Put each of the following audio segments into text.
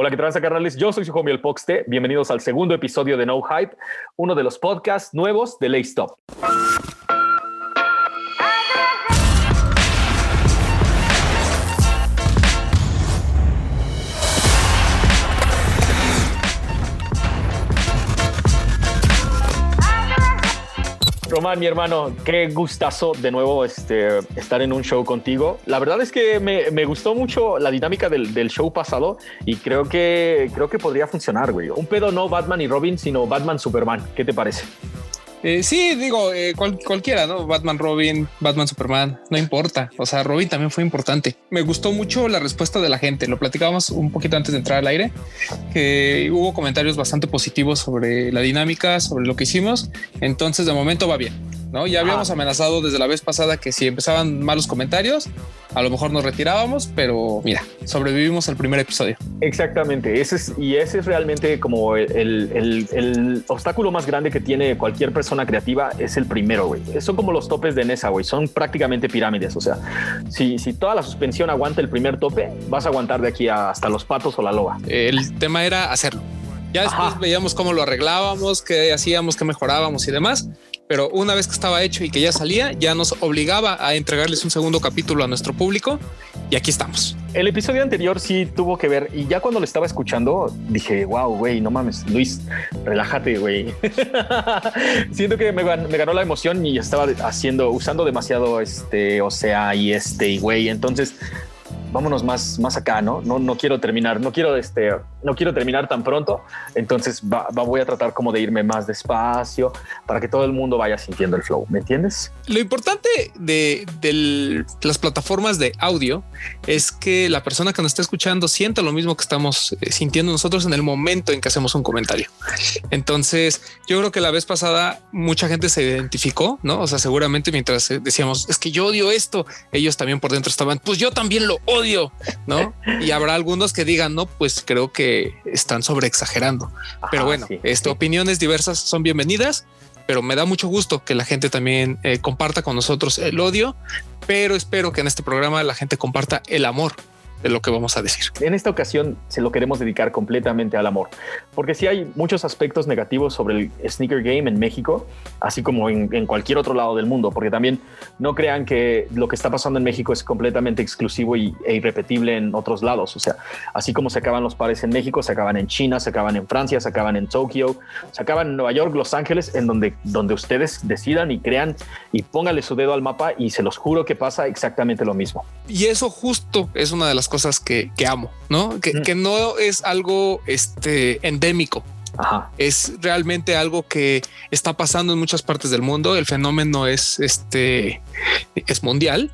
Hola, ¿qué tal, carnales? Yo soy su el Poxte. Bienvenidos al segundo episodio de No Hype, uno de los podcasts nuevos de Lay Román, mi hermano, qué gustazo de nuevo este, estar en un show contigo. La verdad es que me, me gustó mucho la dinámica del, del, show pasado y creo que, creo que podría funcionar, güey. Un pedo no Batman y Robin, sino Batman Superman. ¿Qué te parece? Eh, sí, digo, eh, cualquiera, ¿no? Batman, Robin, Batman, Superman, no importa. O sea, Robin también fue importante. Me gustó mucho la respuesta de la gente. Lo platicábamos un poquito antes de entrar al aire, que hubo comentarios bastante positivos sobre la dinámica, sobre lo que hicimos. Entonces, de momento va bien. ¿No? Ya habíamos amenazado desde la vez pasada que si empezaban malos comentarios, a lo mejor nos retirábamos, pero mira, sobrevivimos al primer episodio. Exactamente, ese es, y ese es realmente como el, obstáculo más grande que tiene cualquier persona creativa, es el primero, güey. Son como los topes de Nesa, güey, son prácticamente pirámides, o sea, si, si toda la suspensión aguanta el primer tope, vas a aguantar de aquí hasta los patos o la loba. El tema era hacerlo. Ya después veíamos cómo lo arreglábamos, qué hacíamos, qué mejorábamos y demás pero una vez que estaba hecho y que ya salía, ya nos obligaba a entregarles un segundo capítulo a nuestro público y aquí estamos. El episodio anterior sí tuvo que ver y ya cuando lo estaba escuchando dije, wow, güey, no mames, Luis, relájate, güey. Siento que me, ganó la emoción y estaba haciendo, usando demasiado este, o sea, y este, y güey, entonces vámonos más, más acá, ¿no? ¿no? No quiero terminar, no quiero, este, no quiero terminar tan pronto, entonces voy a tratar como de irme más despacio para que todo el mundo vaya sintiendo el flow, ¿me entiendes? Lo importante de, las plataformas de audio es que la persona que nos está escuchando sienta lo mismo que estamos eh, sintiendo nosotros en el momento en que hacemos un comentario. Entonces, yo creo que la vez pasada mucha gente se identificó, ¿no? O sea, seguramente mientras eh, decíamos, es que yo odio esto, ellos también por dentro estaban, pues yo también lo odio, ¿no? Y habrá algunos que digan, no, pues creo que están sobre exagerando. Pero bueno, este, opiniones diversas son bienvenidas, pero me da mucho gusto que la gente también eh, comparta con nosotros el odio, pero espero que en este programa la gente comparta el amor de lo que vamos a decir. En esta ocasión se lo queremos dedicar completamente al amor, porque si hay muchos aspectos negativos sobre el sneaker game en México, así como en, cualquier otro lado del mundo, porque también no crean que lo que está pasando en México es completamente exclusivo y, e irrepetible en otros lados. O sea, así como se acaban los pares en México, se acaban en China, se acaban en Francia, se acaban en Tokio, se acaban en Nueva York, Los Ángeles, en donde, donde ustedes decidan y crean y pónganle su dedo al mapa y se los juro que pasa exactamente lo mismo. Y eso justo es una de las cosas que, amo, ¿no? Que, no es algo este, endémico. Es realmente algo que está pasando en muchas partes del mundo. El fenómeno es este es mundial,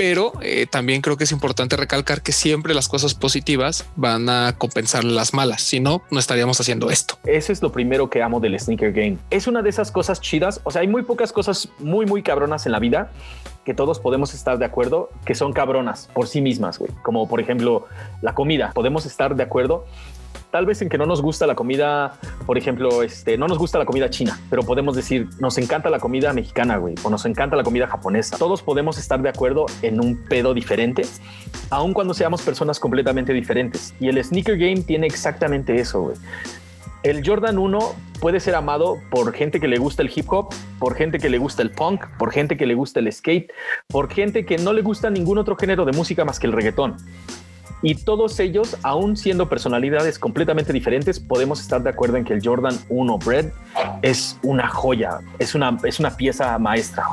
pero eh, también creo que es importante recalcar que siempre las cosas positivas van a compensar las malas. Si no, no estaríamos haciendo esto. Eso es lo primero que amo del sneaker game. Es una de esas cosas chidas. O sea, hay muy pocas cosas muy, muy cabronas en la vida que todos podemos estar de acuerdo que son cabronas por sí mismas, güey. Como por ejemplo la comida. Podemos estar de acuerdo tal vez en que no nos gusta la comida, por ejemplo, este, no nos gusta la comida china, pero podemos decir, nos encanta la comida mexicana, güey, o nos encanta la comida japonesa. Todos podemos estar de acuerdo en un pedo diferente, aun cuando seamos personas completamente diferentes. Y el sneaker game tiene exactamente eso, güey el Jordan 1 puede ser amado por gente que le gusta el hip hop, por gente que le gusta el punk, por gente que le gusta el skate, por gente que no le gusta ningún otro género de música más que el reggaetón. Y todos ellos, aún siendo personalidades completamente diferentes, podemos estar de acuerdo en que el Jordan 1 Bread es una joya, es una, es una pieza maestra.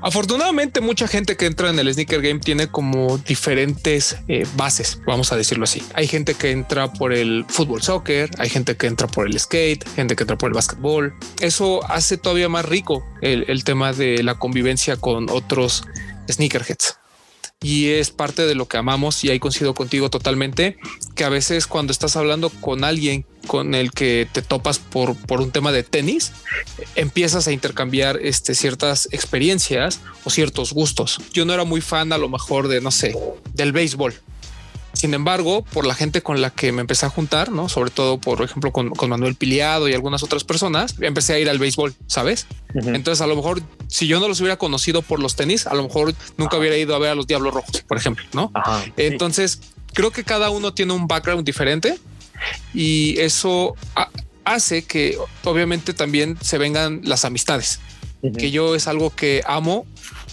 Afortunadamente, mucha gente que entra en el sneaker game tiene como diferentes eh, bases, vamos a decirlo así. Hay gente que entra por el fútbol soccer, hay gente que entra por el skate, gente que entra por el básquetbol. Eso hace todavía más rico el, el tema de la convivencia con otros sneakerheads y es parte de lo que amamos y ahí coincido contigo totalmente, que a veces cuando estás hablando con alguien con el que te topas por, por un tema de tenis, empiezas a intercambiar este, ciertas experiencias o ciertos gustos. Yo no era muy fan a lo mejor de, no sé, del béisbol sin embargo, por la gente con la que me empecé a juntar, ¿no? Sobre todo, por ejemplo, con, Manuel Piliado y algunas otras personas, empecé a ir al béisbol, ¿sabes? Entonces, a lo mejor, si yo no los hubiera conocido por los tenis, a lo mejor nunca hubiera ido a ver a los Diablos Rojos, por ejemplo, ¿no? Entonces, creo que cada uno tiene un background diferente y eso hace que obviamente también se vengan las amistades, que yo es algo que amo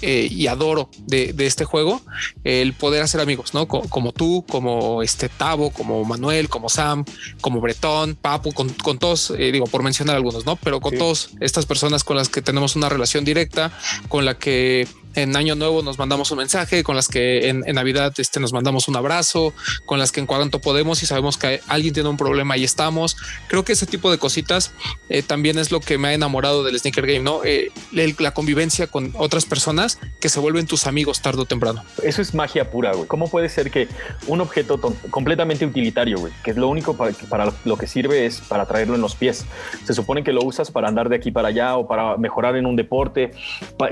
eh, y adoro de, este juego, el poder hacer amigos, ¿no? Como, tú, como este Tavo, como Manuel, como Sam, como Bretón, Papu, con, todos, eh, digo, por mencionar algunos, ¿no? Pero con todas estas personas con las que tenemos una relación directa, con la que en Año Nuevo nos mandamos un mensaje, con las que en, Navidad este, nos mandamos un abrazo, con las que en cuanto podemos y sabemos que alguien tiene un problema y estamos. Creo que ese tipo de cositas eh, también es lo que me ha enamorado del sneaker game, ¿no? Eh, la convivencia con otras personas que se vuelven tus amigos tarde o temprano. Eso es magia pura, güey. ¿Cómo puede ser que un objeto completamente utilitario, güey, que es lo único para, para lo que sirve es para traerlo en los pies? Se supone que lo usas para andar de aquí para allá o para mejorar en un deporte,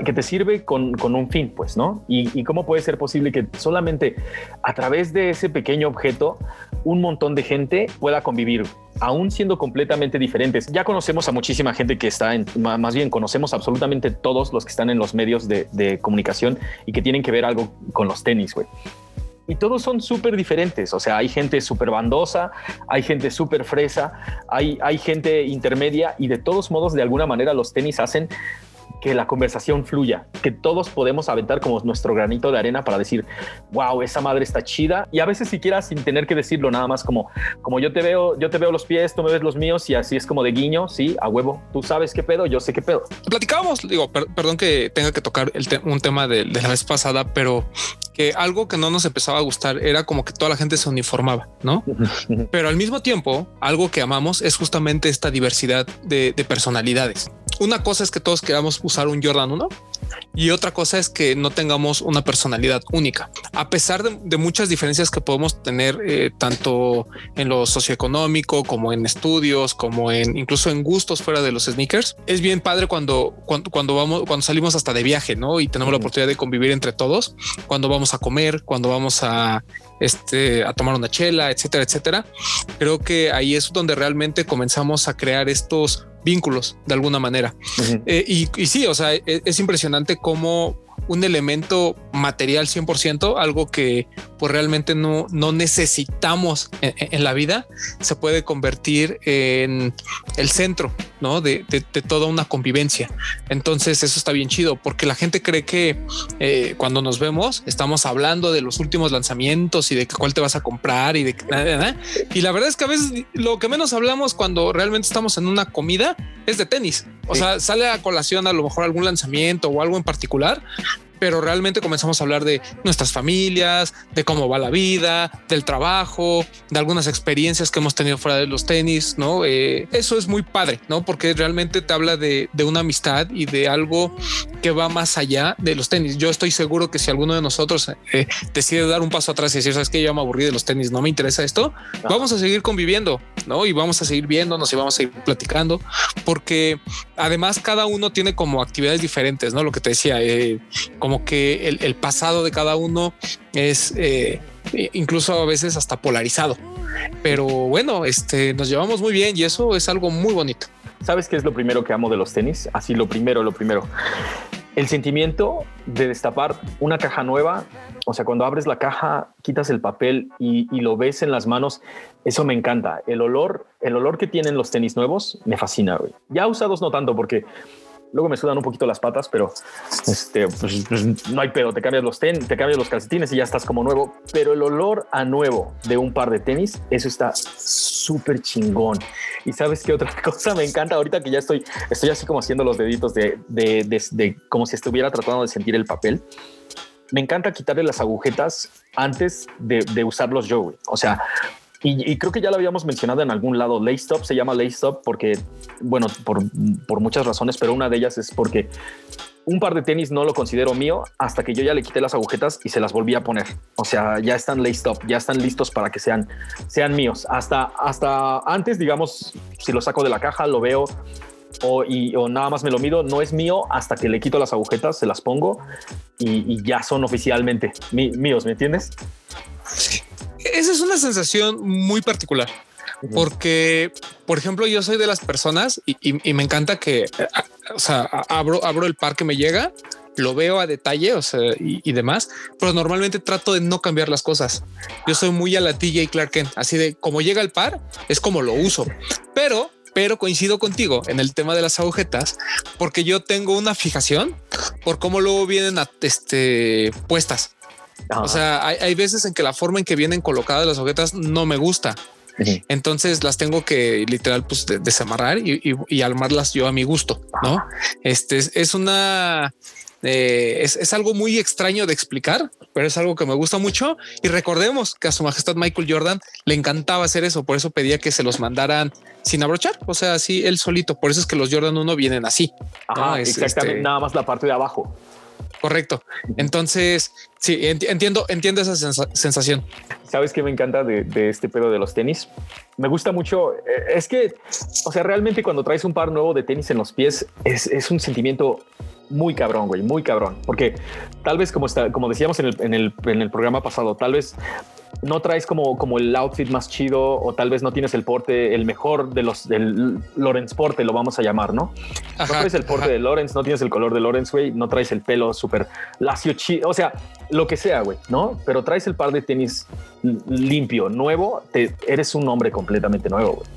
que te sirve con un fin, pues, ¿no? Y, cómo puede ser posible que solamente a través de ese pequeño objeto un montón de gente pueda convivir, aún siendo completamente diferentes. Ya conocemos a muchísima gente que está en, más bien conocemos absolutamente todos los que están en los medios de, comunicación y que tienen que ver algo con los tenis, güey y todos son súper diferentes. O sea, hay gente súper bandosa, hay gente súper fresa, hay gente intermedia y de todos modos, de alguna manera, los tenis hacen que la conversación fluya, que todos podemos aventar como nuestro granito de arena para decir, wow, esa madre está chida. Y a veces siquiera sin tener que decirlo, nada más como, como yo te veo, yo te veo los pies, tú me ves los míos y así es como de guiño, sí, a huevo. Tú sabes qué pedo, yo sé qué pedo. Platicábamos, digo, perdón que tenga que tocar el un tema de, de la vez pasada, pero que algo que no nos empezaba a gustar era como que toda la gente se uniformaba, ¿no? Pero al mismo tiempo, algo que amamos es justamente esta diversidad de, de personalidades una cosa es que todos queramos usar un Jordan 1 y otra cosa es que no tengamos una personalidad única. A pesar de, muchas diferencias que podemos tener eh, tanto en lo socioeconómico como en estudios, como en incluso en gustos fuera de los sneakers, es bien padre cuando, cuando, vamos, cuando salimos hasta de viaje, ¿no? Y tenemos la oportunidad de convivir entre todos, cuando vamos a comer, cuando vamos a este, a tomar una chela, etcétera, etcétera. Creo que ahí es donde realmente comenzamos a crear estos vínculos de alguna manera. Eh, y, y, sí, o sea, es, es impresionante cómo un elemento material 100%, algo que pues realmente no, no necesitamos en, la vida, se puede convertir en el centro ¿no? de, toda una convivencia. Entonces eso está bien chido porque la gente cree que eh, cuando nos vemos estamos hablando de los últimos lanzamientos y de cuál te vas a comprar y de y la verdad es que a veces lo que menos hablamos cuando realmente estamos en una comida es de tenis. O sea, sale a colación a lo mejor algún lanzamiento o algo en particular, pero realmente comenzamos a hablar de nuestras familias, de cómo va la vida, del trabajo, de algunas experiencias que hemos tenido fuera de los tenis, ¿no? Eh, eso es muy padre, ¿no? Porque realmente te habla de, una amistad y de algo que va más allá de los tenis. Yo estoy seguro que si alguno de nosotros eh, decide dar un paso atrás y decir, sabes que ya me aburrí de los tenis, no me interesa esto, vamos a seguir conviviendo, ¿no? Y vamos a seguir viéndonos y vamos a seguir platicando, porque además cada uno tiene como actividades diferentes, ¿no? Lo que te decía, eh, como como que el, pasado de cada uno es eh, incluso a veces hasta polarizado. Pero bueno, este, nos llevamos muy bien y eso es algo muy bonito. ¿Sabes qué es lo primero que amo de los tenis? Así, lo primero, lo primero. El sentimiento de destapar una caja nueva, o sea, cuando abres la caja, quitas el papel y, y, lo ves en las manos, eso me encanta. El olor, el olor que tienen los tenis nuevos me fascina. Ya usados no tanto porque Luego me sudan un poquito las patas, pero este, pues, pues, no hay pedo. Te cambias los ten, te cambias los calcetines y ya estás como nuevo. Pero el olor a nuevo de un par de tenis, eso está súper chingón. Y sabes qué otra cosa me encanta ahorita que ya estoy, estoy así como haciendo los deditos de, de, de, como si estuviera tratando de sentir el papel. Me encanta quitarle las agujetas antes de, usarlos yo. O sea, y, creo que ya lo habíamos mencionado en algún lado. Lay Stop se llama Lay Stop porque, bueno, por, por muchas razones, pero una de ellas es porque un par de tenis no lo considero mío hasta que yo ya le quité las agujetas y se las volví a poner. O sea, ya están lay stop, ya están listos para que sean, sean míos. Hasta, hasta antes, digamos, si lo saco de la caja, lo veo o, y, o nada más me lo mido, no es mío hasta que le quito las agujetas, se las pongo y, ya son oficialmente míos, ¿me entiendes? Esa es una sensación muy particular. porque, por ejemplo, yo soy de las personas y, me encanta que, o sea, abro, abro el par que me llega, lo veo a detalle, o sea, y, demás, pero normalmente trato de no cambiar las cosas. Yo soy muy a la TJ Clark Kent, así de como llega el par, es como lo uso, pero pero coincido contigo en el tema de las agujetas, porque yo tengo una fijación por cómo luego vienen a, este, puestas. O sea, hay, veces en que la forma en que vienen colocadas las agujetas no me gusta. Entonces las tengo que literal pues desamarrar y, y, y, armarlas yo a mi gusto, ¿no? Este es una eh, es, algo muy extraño de explicar, pero es algo que me gusta mucho. Y recordemos que a su majestad Michael Jordan le encantaba hacer eso. Por eso pedía que se los mandaran sin abrochar. O sea, así él solito. Por eso es que los Jordan 1 vienen así. exactamente. Este, nada más la parte de abajo. Correcto. Entonces, sí, entiendo, entiendo esa sensación. ¿Sabes qué me encanta de, este pedo de los tenis? Me gusta mucho. Eh, es que, o sea, realmente cuando traes un par nuevo de tenis en los pies, es, es un sentimiento muy cabrón, güey, muy cabrón. Porque tal vez, como, está, como decíamos en el, en, el, en el programa pasado, tal vez no traes como, como el outfit más chido o tal vez no tienes el porte, el mejor de los del Lorenz porte, lo vamos a llamar, ¿no? no traes el porte de Lorenz, no tienes el color de Lorenz, güey, no traes el pelo súper lacio, chido, o sea, lo que sea, güey, ¿no? Pero traes el par de tenis limpio, nuevo, te, eres un hombre completamente nuevo, güey.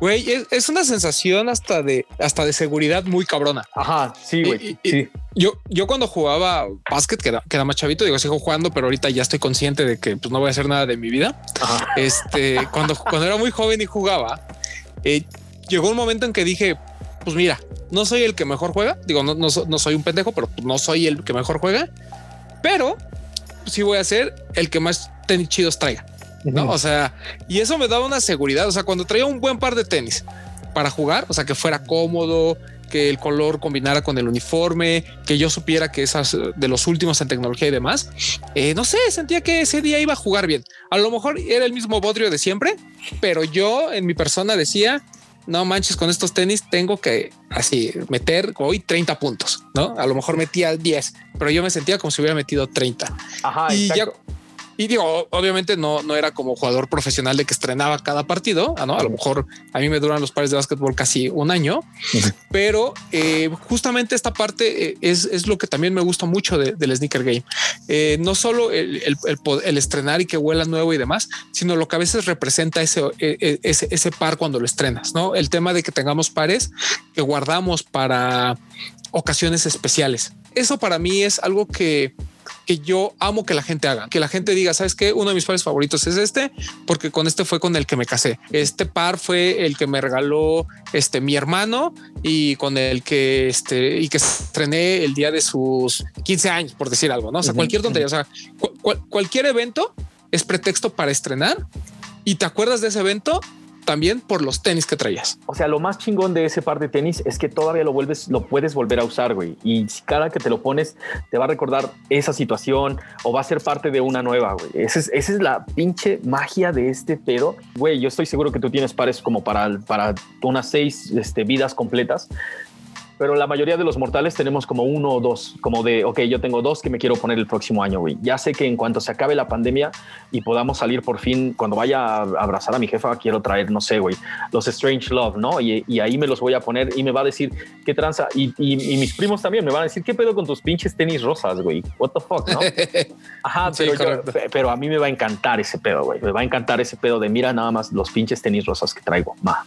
Güey, es, una sensación hasta de, hasta de seguridad muy cabrona. Ajá, sí, güey. Sí. Yo, yo cuando jugaba básquet, que era, más chavito, digo, sigo jugando, pero ahorita ya estoy consciente de que pues, no voy a hacer nada de mi vida. Este, cuando, cuando era muy joven y jugaba, eh, llegó un momento en que dije, pues mira, no soy el que mejor juega. Digo, no, no, no soy un pendejo, pero no soy el que mejor juega, pero sí voy a ser el que más tenis chidos traiga. ¿no? O sea, y eso me daba una seguridad. O sea, cuando traía un buen par de tenis para jugar, o sea, que fuera cómodo, que el color combinara con el uniforme, que yo supiera que esas de los últimos en tecnología y demás, eh, no sé, sentía que ese día iba a jugar bien. A lo mejor era el mismo bodrio de siempre, pero yo en mi persona decía, no manches, con estos tenis tengo que así meter hoy 30 puntos, ¿no? A lo mejor metía 10, pero yo me sentía como si hubiera metido 30. Ajá, y ya y digo, obviamente no, no era como jugador profesional de que estrenaba cada partido. ¿no? A lo mejor a mí me duran los pares de básquetbol casi un año, pero eh, justamente esta parte eh, es, es, lo que también me gusta mucho del sneaker game. Eh, no solo el, el, el, estrenar y que huela nuevo y demás, sino lo que a veces representa ese, ese, ese par cuando lo estrenas, no el tema de que tengamos pares que guardamos para ocasiones especiales. Eso para mí es algo que que yo amo que la gente haga, que la gente diga, sabes que uno de mis pares favoritos es este, porque con este fue con el que me casé. Este par fue el que me regaló este mi hermano y con el que este y que estrené el día de sus 15 años, por decir algo, no? O sea, cualquier tontería, o sea, cualquier evento es pretexto para estrenar. Y te acuerdas de ese evento también por los tenis que traías. O sea, lo más chingón de ese par de tenis es que todavía lo vuelves, lo puedes volver a usar, güey. Y cada que te lo pones, te va a recordar esa situación o va a ser parte de una nueva, güey. Esa es, la pinche magia de este pedo. Güey, yo estoy seguro que tú tienes pares como para, para unas seis este, vidas completas pero la mayoría de los mortales tenemos como uno o dos, como de, ok, yo tengo dos que me quiero poner el próximo año, güey. Ya sé que en cuanto se acabe la pandemia y podamos salir por fin, cuando vaya a abrazar a mi jefa, quiero traer, no sé, güey, los Strange Love, ¿no? Y, ahí me los voy a poner y me va a decir qué tranza. Y, mis primos también me van a decir, ¿qué pedo con tus pinches tenis rosas, güey? What the fuck, ¿no? Ajá, pero, pero a mí me va a encantar ese pedo, güey. Me va a encantar ese pedo de mira nada más los pinches tenis rosas que traigo. Ma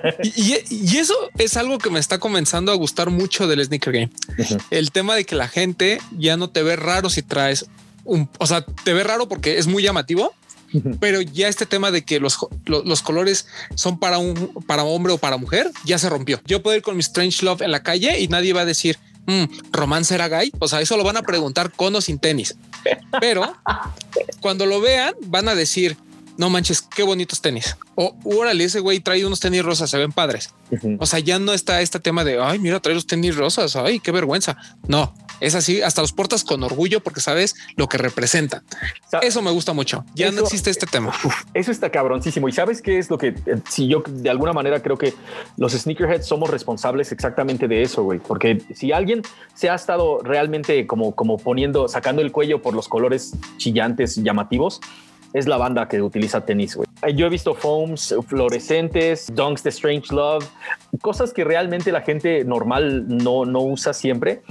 y, eso es algo que me está comenzando a gustar mucho del sneaker game. El tema de que la gente ya no te ve raro si traes un, o sea, te ve raro porque es muy llamativo, pero ya este tema de que los, los, colores son para un para hombre o para mujer ya se rompió. Yo puedo ir con mi Strange Love en la calle y nadie va a decir mm, romance era gay. O sea, eso lo van a preguntar con o sin tenis, pero cuando lo vean van a decir no manches, qué bonitos tenis. O órale, ese güey trae unos tenis rosas, se ven padres. O sea, ya no está este tema de ay, mira, trae los tenis rosas. Ay, qué vergüenza. No, es así. Hasta los portas con orgullo porque sabes lo que representan. Eso me gusta mucho. Ya no existe este tema. eso está cabroncísimo. Y sabes qué es lo que eh, si yo de alguna manera creo que los sneakerheads somos responsables exactamente de eso, güey, porque si alguien se ha estado realmente como, como poniendo, sacando el cuello por los colores chillantes, llamativos, es la banda que utiliza tenis, güey. Yo he visto foams fluorescentes, dunks de Strange Love, cosas que realmente la gente normal no, no usa siempre.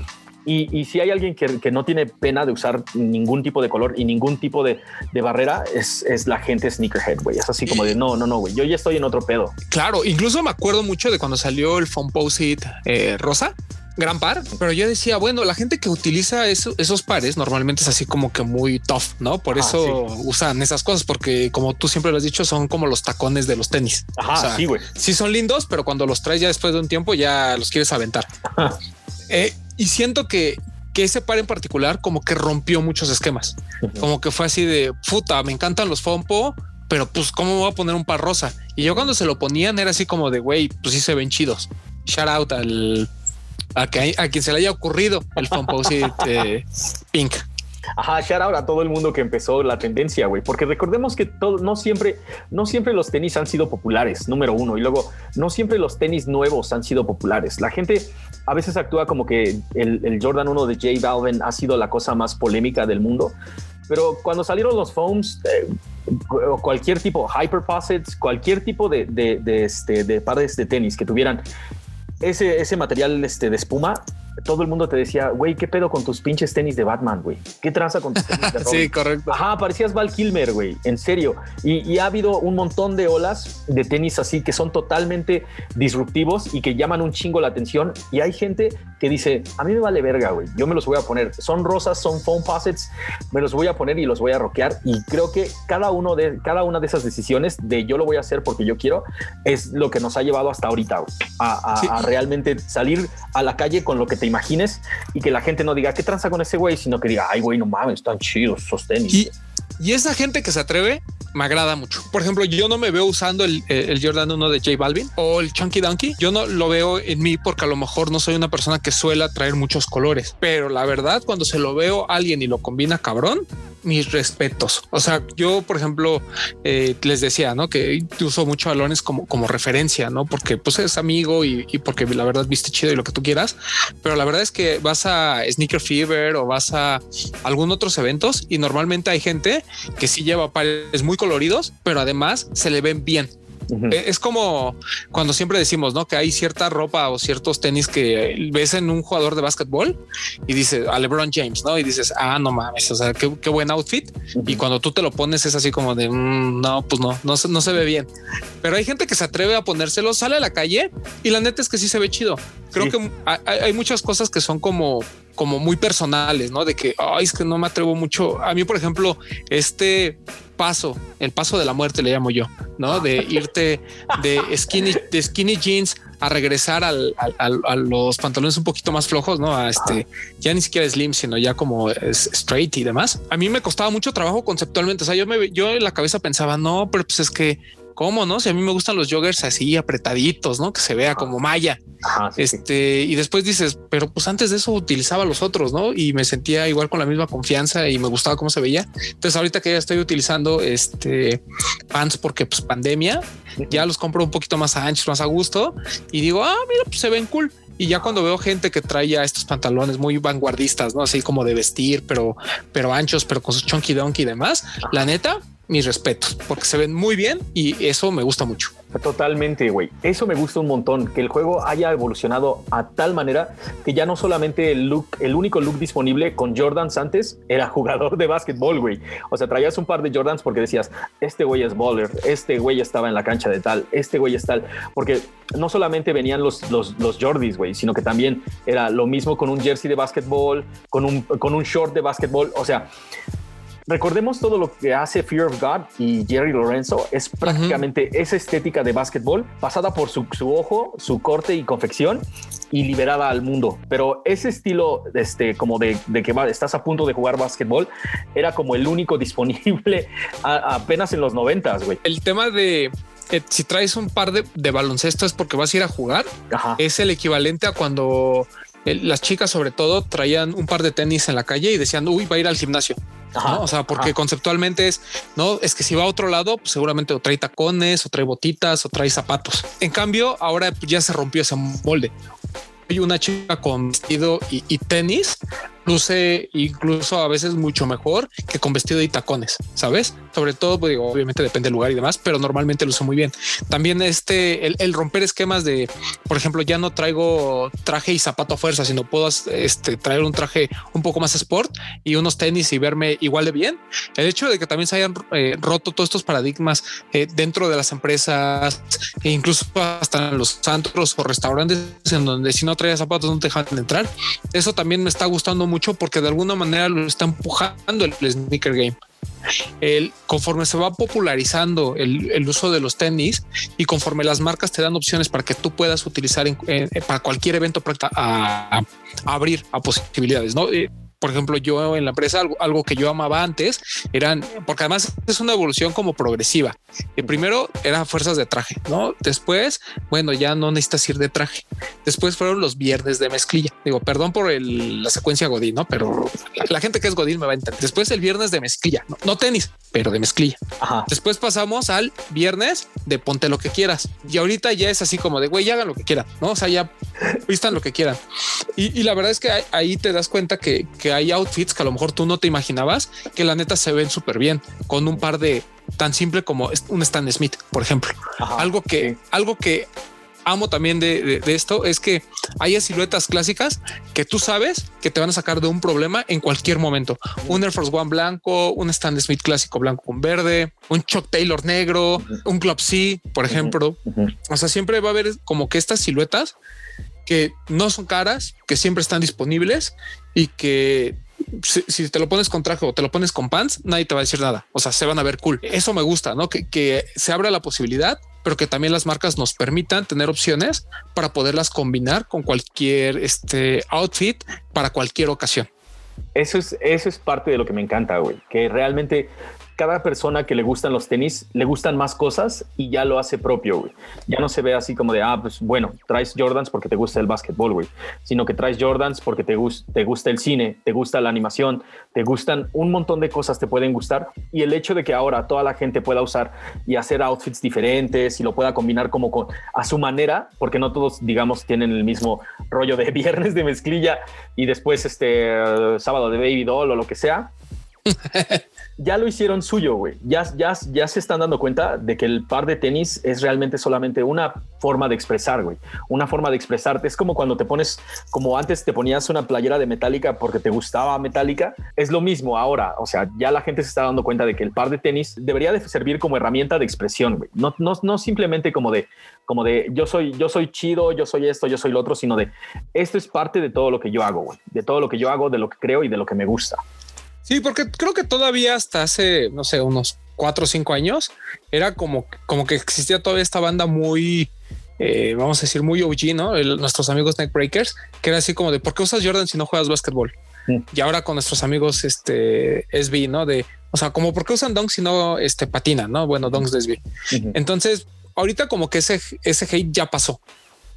Y, si hay alguien que, no tiene pena de usar ningún tipo de color y ningún tipo de, barrera, es, la gente sneakerhead, güey. Es así como de no, no, no, güey. Yo ya estoy en otro pedo. Claro, incluso me acuerdo mucho de cuando salió el Foamposite eh, rosa gran par, pero yo decía, bueno, la gente que utiliza esos pares normalmente es así como que muy tough, ¿no? Por eso usan esas cosas, porque como tú siempre lo has dicho, son como los tacones de los tenis. Ajá, sí, güey. Sí son lindos, pero cuando los traes ya después de un tiempo ya los quieres aventar. Eh, y siento que, que ese par en particular como que rompió muchos esquemas. Como que fue así de, puta, me encantan los Fompo, pero pues cómo voy a poner un par rosa. Y yo cuando se lo ponían era así como de, güey, pues sí se ven chidos. Shout out al a, que, a quien se le haya ocurrido el Fomposite eh, Pink. Ajá, shout out a todo el mundo que empezó la tendencia, güey, porque recordemos que todo, no siempre, no siempre los tenis han sido populares, número uno, y luego no siempre los tenis nuevos han sido populares. La gente a veces actúa como que el, Jordan 1 de J Balvin ha sido la cosa más polémica del mundo, pero cuando salieron los foams, eh, cualquier tipo, hyperposits, cualquier tipo de, de, de, este, de pares de tenis que tuvieran ese, ese material este, de espuma todo el mundo te decía, güey, ¿qué pedo con tus pinches tenis de Batman, güey? ¿Qué traza con tus tenis de Robin? sí, correcto. Ajá, parecías Val Kilmer, güey, en serio. Y, ha habido un montón de olas de tenis así que son totalmente disruptivos y que llaman un chingo la atención. Y hay gente que dice, a mí me vale verga, güey, yo me los voy a poner. Son rosas, son foam posits, me los voy a poner y los voy a rockear. Y creo que cada, uno de, cada una de esas decisiones de yo lo voy a hacer porque yo quiero es lo que nos ha llevado hasta ahorita, a, a realmente salir a la calle con lo que te imagines y que la gente no diga qué tranza con ese güey, sino que diga, ay, güey, no mames, están chidos esos tenis. Y, y esa gente que se atreve me agrada mucho. Por ejemplo, yo no me veo usando el, el, Jordan 1 de J Balvin o el Chunky Donkey. Yo no lo veo en mí porque a lo mejor no soy una persona que suele traer muchos colores, pero la verdad, cuando se lo veo a alguien y lo combina cabrón, mis respetos. O sea, yo, por ejemplo, eh, les decía, ¿no? Que uso mucho balones como, como referencia, ¿no? Porque pues es amigo y, porque la verdad viste chido y lo que tú quieras. Pero la verdad es que vas a Sneaker Fever o vas a algún otros eventos y normalmente hay gente que sí lleva pares muy coloridos, pero además se le ven bien. Eh, es como cuando siempre decimos, ¿no? Que hay cierta ropa o ciertos tenis que ves en un jugador de básquetbol y dices a LeBron James, ¿no? Y dices, ah, no mames, o sea, qué, buen outfit. Y cuando tú te lo pones es así como de, mm, no, pues no, no, no se ve bien. Pero hay gente que se atreve a ponérselo, sale a la calle y la neta es que sí se ve chido. Creo que hay, muchas cosas que son como como muy personales, ¿no? De que, ay, es que no me atrevo mucho. A mí, por ejemplo, este paso, el paso de la muerte le llamo yo, ¿no? De irte de skinny, de skinny jeans a regresar al, a los pantalones un poquito más flojos, ¿no? A este, ya ni siquiera slim, sino ya como straight y demás. A mí me costaba mucho trabajo conceptualmente. O sea, yo me, yo en la cabeza pensaba, no, pero pues es que ¿Cómo no? Si a mí me gustan los joggers así apretaditos, ¿no? Que se vea como malla. este, y después dices, pero pues antes de eso utilizaba los otros, ¿no? Y me sentía igual con la misma confianza y me gustaba cómo se veía. Entonces, ahorita que ya estoy utilizando este pants porque pues pandemia, ya los compro un poquito más anchos, más a gusto y digo, ah, mira, pues se ven cool. Y ya cuando veo gente que trae ya estos pantalones muy vanguardistas, no así como de vestir, pero, pero anchos, pero con su chunky donkey y demás, la neta, mis respetos, porque se ven muy bien y eso me gusta mucho. Totalmente, güey. Eso me gusta un montón, que el juego haya evolucionado a tal manera que ya no solamente el look, el único look disponible con Jordans antes era jugador de básquetbol, güey. O sea, traías un par de Jordans porque decías, este güey es baller, este güey estaba en la cancha de tal, este güey es tal, porque no solamente venían los, los, los Jordis, güey, sino que también era lo mismo con un jersey de básquetbol, con un, con un short de básquetbol. O sea, Recordemos todo lo que hace Fear of God y Jerry Lorenzo es prácticamente esa estética de básquetbol pasada por su, ojo, su corte y confección y liberada al mundo. Pero ese estilo, este, como de, que estás a punto de jugar básquetbol, era como el único disponible apenas en los noventas, güey. El tema de si traes un par de, de, baloncesto es porque vas a ir a jugar. Es el equivalente a cuando eh, las chicas sobre todo traían un par de tenis en la calle y decían, uy, va a ir al gimnasio. O sea, porque conceptualmente es, no, es que si va a otro lado, pues seguramente o trae tacones, o trae botitas, o trae zapatos. En cambio, ahora ya se rompió ese molde. Hay una chica con vestido y, tenis, luce incluso a veces mucho mejor que con vestido y tacones, ¿sabes? Sobre todo, pues, digo, obviamente depende del lugar y demás, pero normalmente luce muy bien. También este, el, romper esquemas de, por ejemplo, ya no traigo traje y zapato a fuerza, sino puedo este, traer un traje un poco más sport y unos tenis y verme igual de bien. El hecho de que también se hayan eh, roto todos estos paradigmas eh, dentro de las empresas, e incluso hasta en los centros o restaurantes en donde si no traes zapatos no te dejan entrar, eso también me está gustando mucho porque de alguna manera lo está empujando el sneaker game. El, conforme se va popularizando el, uso de los tenis y conforme las marcas te dan opciones para que tú puedas utilizar para cualquier evento a, abrir a posibilidades, ¿no? Eh, por ejemplo, yo en la empresa, algo, que yo amaba antes eran, porque además es una evolución como progresiva. El primero era fuerzas de traje, ¿no? Después, bueno, ya no necesitas ir de traje. Después fueron los viernes de mezclilla. Digo, perdón por la secuencia Godín, ¿no? Pero la, gente que es Godín me va a entender. Después el viernes de mezclilla, no, tenis, pero de mezclilla. Después pasamos al viernes de ponte lo que quieras. Y ahorita ya es así como de, güey, hagan lo que quieran, ¿no? O sea, ya vistan lo que quieran. Y, la verdad es que ahí te das cuenta que, que hay outfits que a lo mejor tú no te imaginabas que la neta se ven súper bien con un par de tan simple como un Stan Smith, por ejemplo. algo que, algo que amo también de, esto es que hay siluetas clásicas que tú sabes que te van a sacar de un problema en cualquier momento. Un Air Force One blanco, un Stan Smith clásico blanco con verde, un Chuck Taylor negro, un Club C, por ejemplo. O sea, siempre va a haber como que estas siluetas que no son caras, que siempre están disponibles y que si, te lo pones con traje o te lo pones con pants, nadie te va a decir nada. O sea, se van a ver cool. Eso me gusta, ¿no? Que, que se abra la posibilidad, pero que también las marcas nos permitan tener opciones para poderlas combinar con cualquier este outfit para cualquier ocasión. Eso es, eso es parte de lo que me encanta, güey, que realmente cada persona que le gustan los tenis le gustan más cosas y ya lo hace propio, güey. Ya no se ve así como de, ah, pues bueno, traes Jordans porque te gusta el básquetbol, güey, sino que traes Jordans porque te, te gusta el cine, te gusta la animación, te gustan un montón de cosas, te pueden gustar. Y el hecho de que ahora toda la gente pueda usar y hacer outfits diferentes y lo pueda combinar como con, a su manera, porque no todos, digamos, tienen el mismo rollo de viernes de mezclilla y después este sábado de baby doll o lo que sea. ya lo hicieron suyo, güey. Ya, ya, ya se están dando cuenta de que el par de tenis es realmente solamente una forma de expresar, güey. Una forma de expresarte. Es como cuando te pones, como antes te ponías una playera de metálica porque te gustaba metálica. Es lo mismo ahora. O sea, ya la gente se está dando cuenta de que el par de tenis debería de servir como herramienta de expresión, güey. No, no, no simplemente como de, como de yo soy, yo soy chido, yo soy esto, yo soy lo otro, sino de esto es parte de todo lo que yo hago, güey. De todo lo que yo hago, de lo que creo y de lo que me gusta. Sí, porque creo que todavía hasta hace, no sé, unos cuatro o cinco años, era como, como que existía todavía esta banda muy, eh, vamos a decir, muy OG, ¿no? nuestros amigos Neckbreakers, que era así como de, ¿por qué usas Jordan si no juegas básquetbol? Y ahora con nuestros amigos este SB, ¿no? De, o sea, como por qué usan Dunks si no este, patina, ¿no? Bueno, Dunks de SB. Entonces, ahorita como que ese, ese hate ya pasó.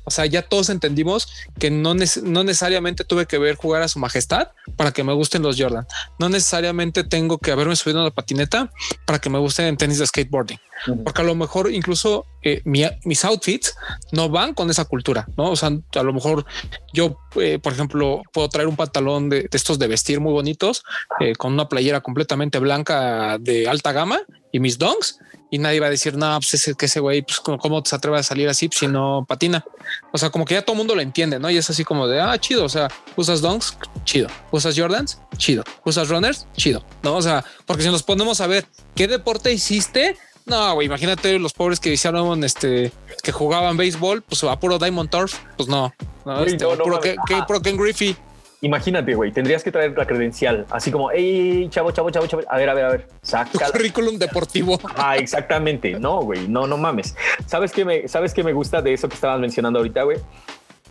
O sea, ya todos entendimos que no, no necesariamente tuve que ver jugar a su majestad para que me gusten los Jordan. No necesariamente tengo que haberme subido a la patineta para que me gusten en tenis de skateboarding. Porque a lo mejor incluso eh, mis outfits no van con esa cultura, ¿no? O sea, a lo mejor yo, eh, por ejemplo, puedo traer un pantalón de, estos de vestir muy bonitos, eh, con una playera completamente blanca de alta gama y mis donks y nadie va a decir, no, pues es que ese güey, pues cómo se atreve a salir así si no patina. O sea, como que ya todo el mundo lo entiende, ¿no? Y es así como de, ah, chido, o sea, usas donks, chido. Usas Jordans, chido. Usas runners, chido. No, o sea, porque si nos ponemos a ver qué deporte hiciste, no, güey, imagínate los pobres que hicieron este, que jugaban béisbol, pues a puro Diamond Turf, pues no, no, este, puro, que, Ken Griffey Imagínate, güey, tendrías que traer la credencial, así como, hey, chavo, chavo, chavo, chavo, a ver, a ver, a ver, saca. currículum deportivo. Ah, exactamente. No, güey, no, no mames. ¿Sabes qué me, sabes qué me gusta de eso que estabas mencionando ahorita, güey?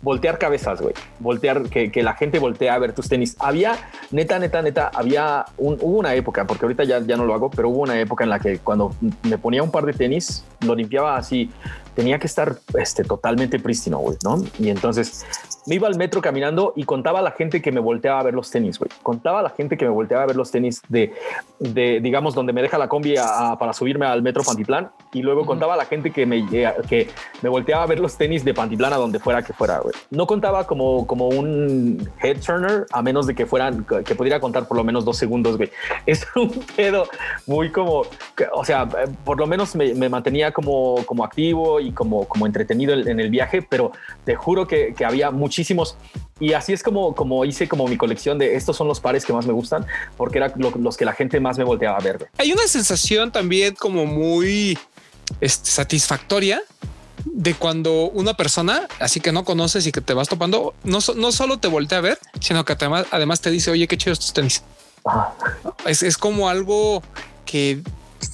Voltear cabezas, güey. Voltear, que, que, la gente voltea a ver tus tenis. Había, neta, neta, neta, había un, hubo una época, porque ahorita ya, ya no lo hago, pero hubo una época en la que cuando me ponía un par de tenis, lo limpiaba así, tenía que estar este, totalmente prístino, güey, ¿no? Y entonces me iba al metro caminando y contaba a la gente que me volteaba a ver los tenis, güey. Contaba a la gente que me volteaba a ver los tenis de, de digamos, donde me deja la combi para subirme al metro Pantiplan. Y luego contaba a la gente que me, que me volteaba a ver los tenis de Pantiplan a donde fuera que fuera, güey. No contaba como, como un head turner, a menos de que fueran, que pudiera contar por lo menos dos segundos, güey. Es un pedo muy como, o sea, por lo menos me, me mantenía como, como activo y como, como entretenido en el viaje, pero te juro que, que había muchísimos. Y así es como, como hice como mi colección de estos son los pares que más me gustan, porque eran los que la gente más me volteaba a ver. Hay una sensación también como muy este, satisfactoria de cuando una persona, así que no conoces y que te vas topando, no, no solo te voltea a ver, sino que además, además te dice, oye, qué chidos tus tenis. Es, es, como algo que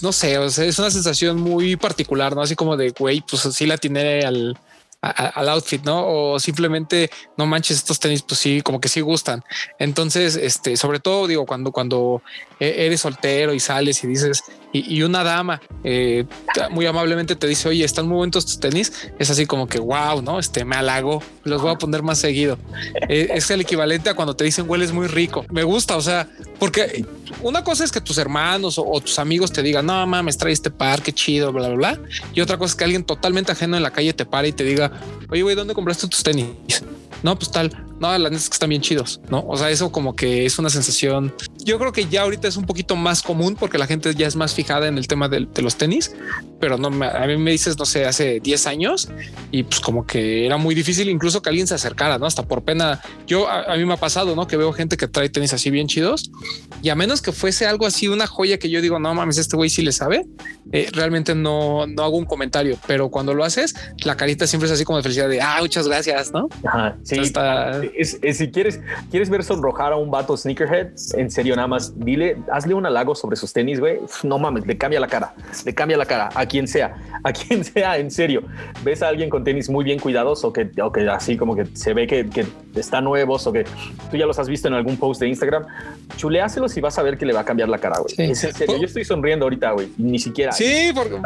no sé, es una sensación muy particular, no así como de güey, pues sí la tiene al, al outfit, ¿no? O simplemente no manches estos tenis, pues sí, como que sí gustan. Entonces, este, sobre todo digo, cuando, cuando e, eres soltero y sales y dices, y, una dama eh, muy amablemente te dice, oye, están muy buenos tus tenis, es así como que wow, ¿no? Este me halago, los voy a poner más seguido. Eh, es el equivalente a cuando te dicen hueles muy rico. Me gusta, o sea, porque una cosa es que tus hermanos o, tus amigos te digan, no mames, trae este par, qué chido, bla, bla, bla. Y otra cosa es que alguien totalmente ajeno en la calle te pare y te diga, oye, güey, ¿dónde compraste tus tenis? No, pues tal. No, las es que están bien chidos, ¿no? O sea, eso como que es una sensación. Yo creo que ya ahorita es un poquito más común porque la gente ya es más fijada en el tema de, los tenis, pero no, a mí me dices, no sé, hace 10 años y pues como que era muy difícil incluso que alguien se acercara, ¿no? Hasta por pena. Yo, a, mí me ha pasado, ¿no? Que veo gente que trae tenis así bien chidos y a menos que fuese algo así, una joya que yo digo, no mames, este güey sí le sabe, eh, realmente no, no hago un comentario, pero cuando lo haces, la carita siempre es así como de felicidad de, ah, muchas gracias, ¿no? Ajá, sí. está... es, si quieres, quieres ver sonrojar a un vato sneakerhead, en serio, nada más dile, hazle un halago sobre sus tenis, güey. No mames, le cambia la cara, le cambia la cara a quien sea, a quien sea, en serio. Ves a alguien con tenis muy bien cuidados o que, o que así como que se ve que, que están nuevos o que tú ya los has visto en algún post de Instagram, chuleáselos y vas a ver que le va a cambiar la cara, güey. Es en serio, yo estoy sonriendo ahorita, güey, ni siquiera. Sí, porque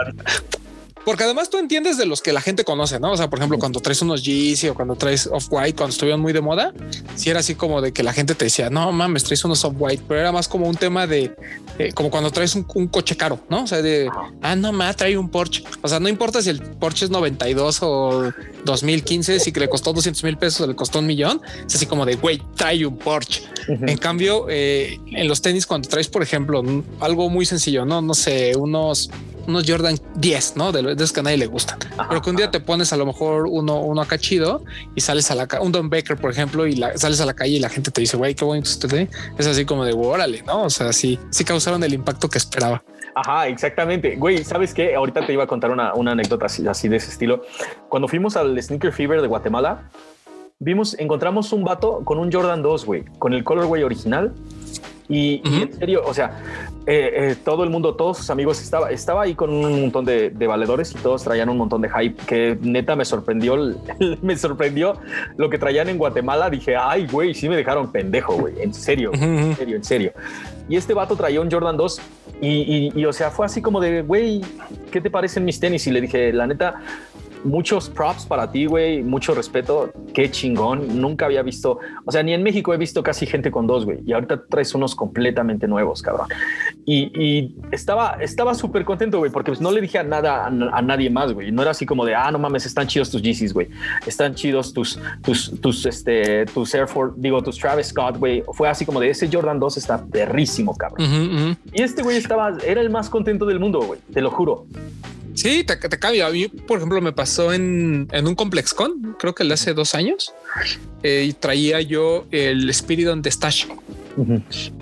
porque además tú entiendes de los que la gente conoce, ¿no? O sea, por ejemplo, cuando traes unos Yeezy o cuando traes Off-White, cuando estuvieron muy de moda, si era así como de que la gente te decía, no mames, traes unos Off-White, pero era más como un tema de, eh, como cuando traes un, coche caro, ¿no? O sea, de, ah, no mames, trae un Porsche. O sea, no importa si el Porsche es 92 o 2015, si que le costó 200 mil pesos o le costó un millón, es así como de, güey, trae un Porsche. En cambio, eh, en los tenis, cuando traes, por ejemplo, algo muy sencillo, no, no sé, unos unos Jordan 10, ¿no? De, de esos que a nadie le gustan. Pero que un día te pones a lo mejor uno, uno acá chido y sales a la un Don Baker, por ejemplo, y sales a la calle y la gente te dice, güey, qué bonito usted es así como de órale, ¿no? O sea, sí, sí causaron el impacto que esperaba. Ajá, exactamente. Güey, ¿sabes qué? Ahorita te iba a contar una, anécdota así, así de ese estilo. Cuando fuimos al Sneaker Fever de Guatemala, vimos, encontramos un vato con un Jordan 2, güey, con el colorway original y, en serio, o sea, eh, eh, todo el mundo, todos sus amigos estaba, estaba ahí con un montón de, valedores y todos traían un montón de hype que neta me sorprendió, me sorprendió lo que traían en Guatemala. Dije, ay, güey, sí me dejaron pendejo, güey, en serio, en serio, en serio. Y este vato traía un Jordan 2 y, y o sea, fue así como de, güey, ¿qué te parecen mis tenis? Y le dije, la neta, muchos props para ti, güey, mucho respeto, qué chingón, nunca había visto, o sea, ni en México he visto casi gente con dos, güey, y ahorita traes unos completamente nuevos, cabrón. Y, estaba estaba súper contento, güey, porque pues no le dije a nada a, nadie más, güey, no era así como de, ah, no mames, están chidos tus Yeezys, güey, están chidos tus, tus, tus, este, tus Air Force, digo, tus Travis Scott, güey, fue así como de, ese Jordan 2 está perrísimo, cabrón. Y este güey estaba, era el más contento del mundo, güey, te lo juro. Sí, te, te cambia. A mí, por ejemplo, me pasó en, en un ComplexCon, creo que el de hace dos años, eh, y traía yo el Spiridon de Stash.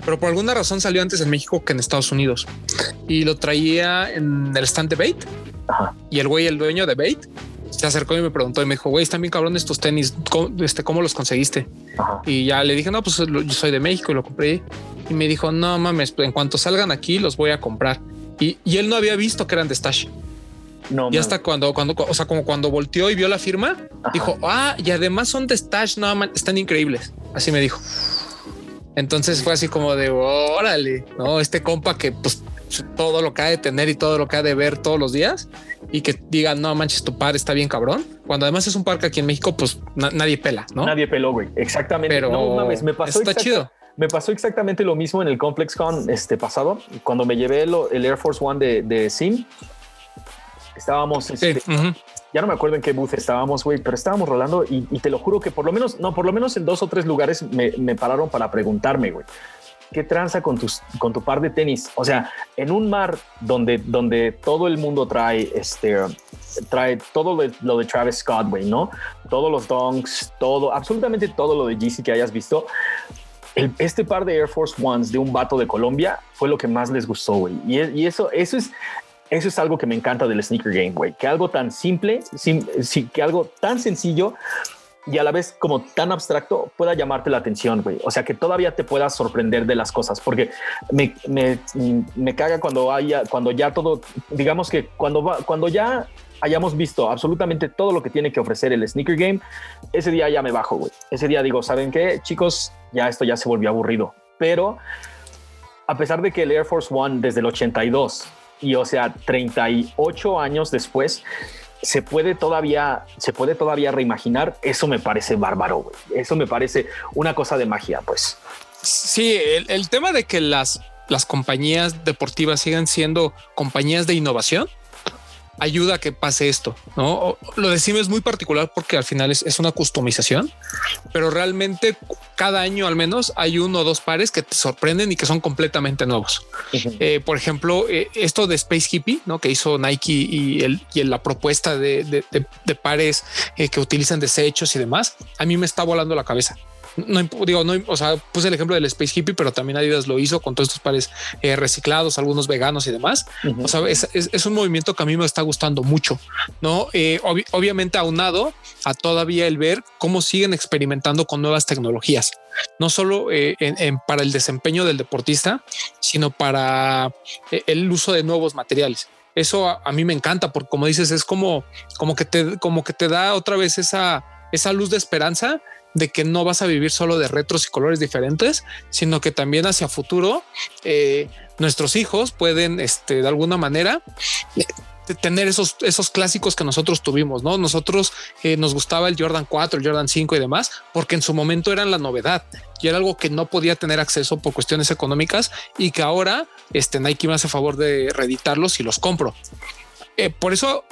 Pero por alguna razón salió antes en México que en Estados Unidos y lo traía en el stand de Bait. Y el güey, el dueño de Bait, se acercó y me preguntó y me dijo, güey, están bien cabrones estos tenis. ¿Cómo, este, ¿cómo los conseguiste? Y ya le dije, no, pues yo soy de México y lo compré. Y me dijo, no mames, en cuanto salgan aquí los voy a comprar. Y, y él no había visto que eran de Stash. No, y hasta cuando, cuando, o sea, como cuando volteó y vio la firma, dijo, ah, y además son de Stash, no, están increíbles. Así me dijo. Entonces fue así como de, órale, no, este compa que pues todo lo que ha de tener y todo lo que ha de ver todos los días y que diga, no manches, tu padre está bien cabrón. cuando además es un parque aquí en México, pues nadie pela, ¿no? Nadie peló, güey. Exactamente. Pero no me pasó. Está chido. Me pasó exactamente lo mismo en el Complex Con este pasado, cuando me llevé el Air Force One de, de Sim. Estábamos, este, ya no me acuerdo en qué booth estábamos, güey, pero estábamos rolando y, te lo juro que por lo menos, no, por lo menos en dos o tres lugares me, me pararon para preguntarme, güey. ¿qué tranza con, tus, con tu par de tenis? O sea, en un mar donde, donde todo el mundo trae, este, trae todo lo de, Travis Scott, güey, ¿no? Todos los donks, todo, absolutamente todo lo de GC que hayas visto. este par de Air Force Ones de un vato de Colombia fue lo que más les gustó, güey. Y, y, eso, eso es, eso es algo que me encanta del sneaker game, güey. Que algo tan simple, que algo tan sencillo y a la vez como tan abstracto pueda llamarte la atención, güey. O sea, que todavía te puedas sorprender de las cosas, porque me, me, me caga cuando haya, cuando ya todo, digamos que cuando va, cuando ya hayamos visto absolutamente todo lo que tiene que ofrecer el sneaker game, ese día ya me bajo, güey. Ese día digo, ¿saben qué? Chicos, ya esto ya se volvió aburrido. Pero a pesar de que el Air Force One desde el 82 y o sea, 38 años después, se puede todavía, se puede todavía reimaginar. Eso me parece bárbaro. Eso me parece una cosa de magia, pues. Sí, el, tema de que las, las compañías deportivas sigan siendo compañías de innovación ayuda a que pase esto, ¿no? Lo decimos muy particular porque al final es, una customización, pero realmente cada año al menos hay uno o dos pares que te sorprenden y que son completamente nuevos. Eh, por ejemplo, eh, esto de Space Hippie, ¿no? Que hizo Nike y, el, y la propuesta de, pares eh, que utilizan desechos y demás, a mí me está volando la cabeza no digo, no, o sea, puse el ejemplo del Space Hippie, pero también Adidas lo hizo con todos estos pares eh, reciclados, algunos veganos y demás. O sea, es, un movimiento que a mí me está gustando mucho, no? Eh, obviamente aunado a todavía el ver cómo siguen experimentando con nuevas tecnologías, no solo eh, para el desempeño del deportista, sino para el uso de nuevos materiales eso a, mí me encanta porque como dices es como como que te como que te da otra vez esa esa luz de esperanza de que no vas a vivir solo de retros y colores diferentes, sino que también hacia futuro eh, nuestros hijos pueden, este, de alguna manera, eh, tener esos, esos clásicos que nosotros tuvimos, ¿no? Nosotros eh, nos gustaba el Jordan 4, el Jordan 5 y demás, porque en su momento eran la novedad y era algo que no podía tener acceso por cuestiones económicas y que ahora este, Nike me hace favor de reeditarlos y los compro. por eso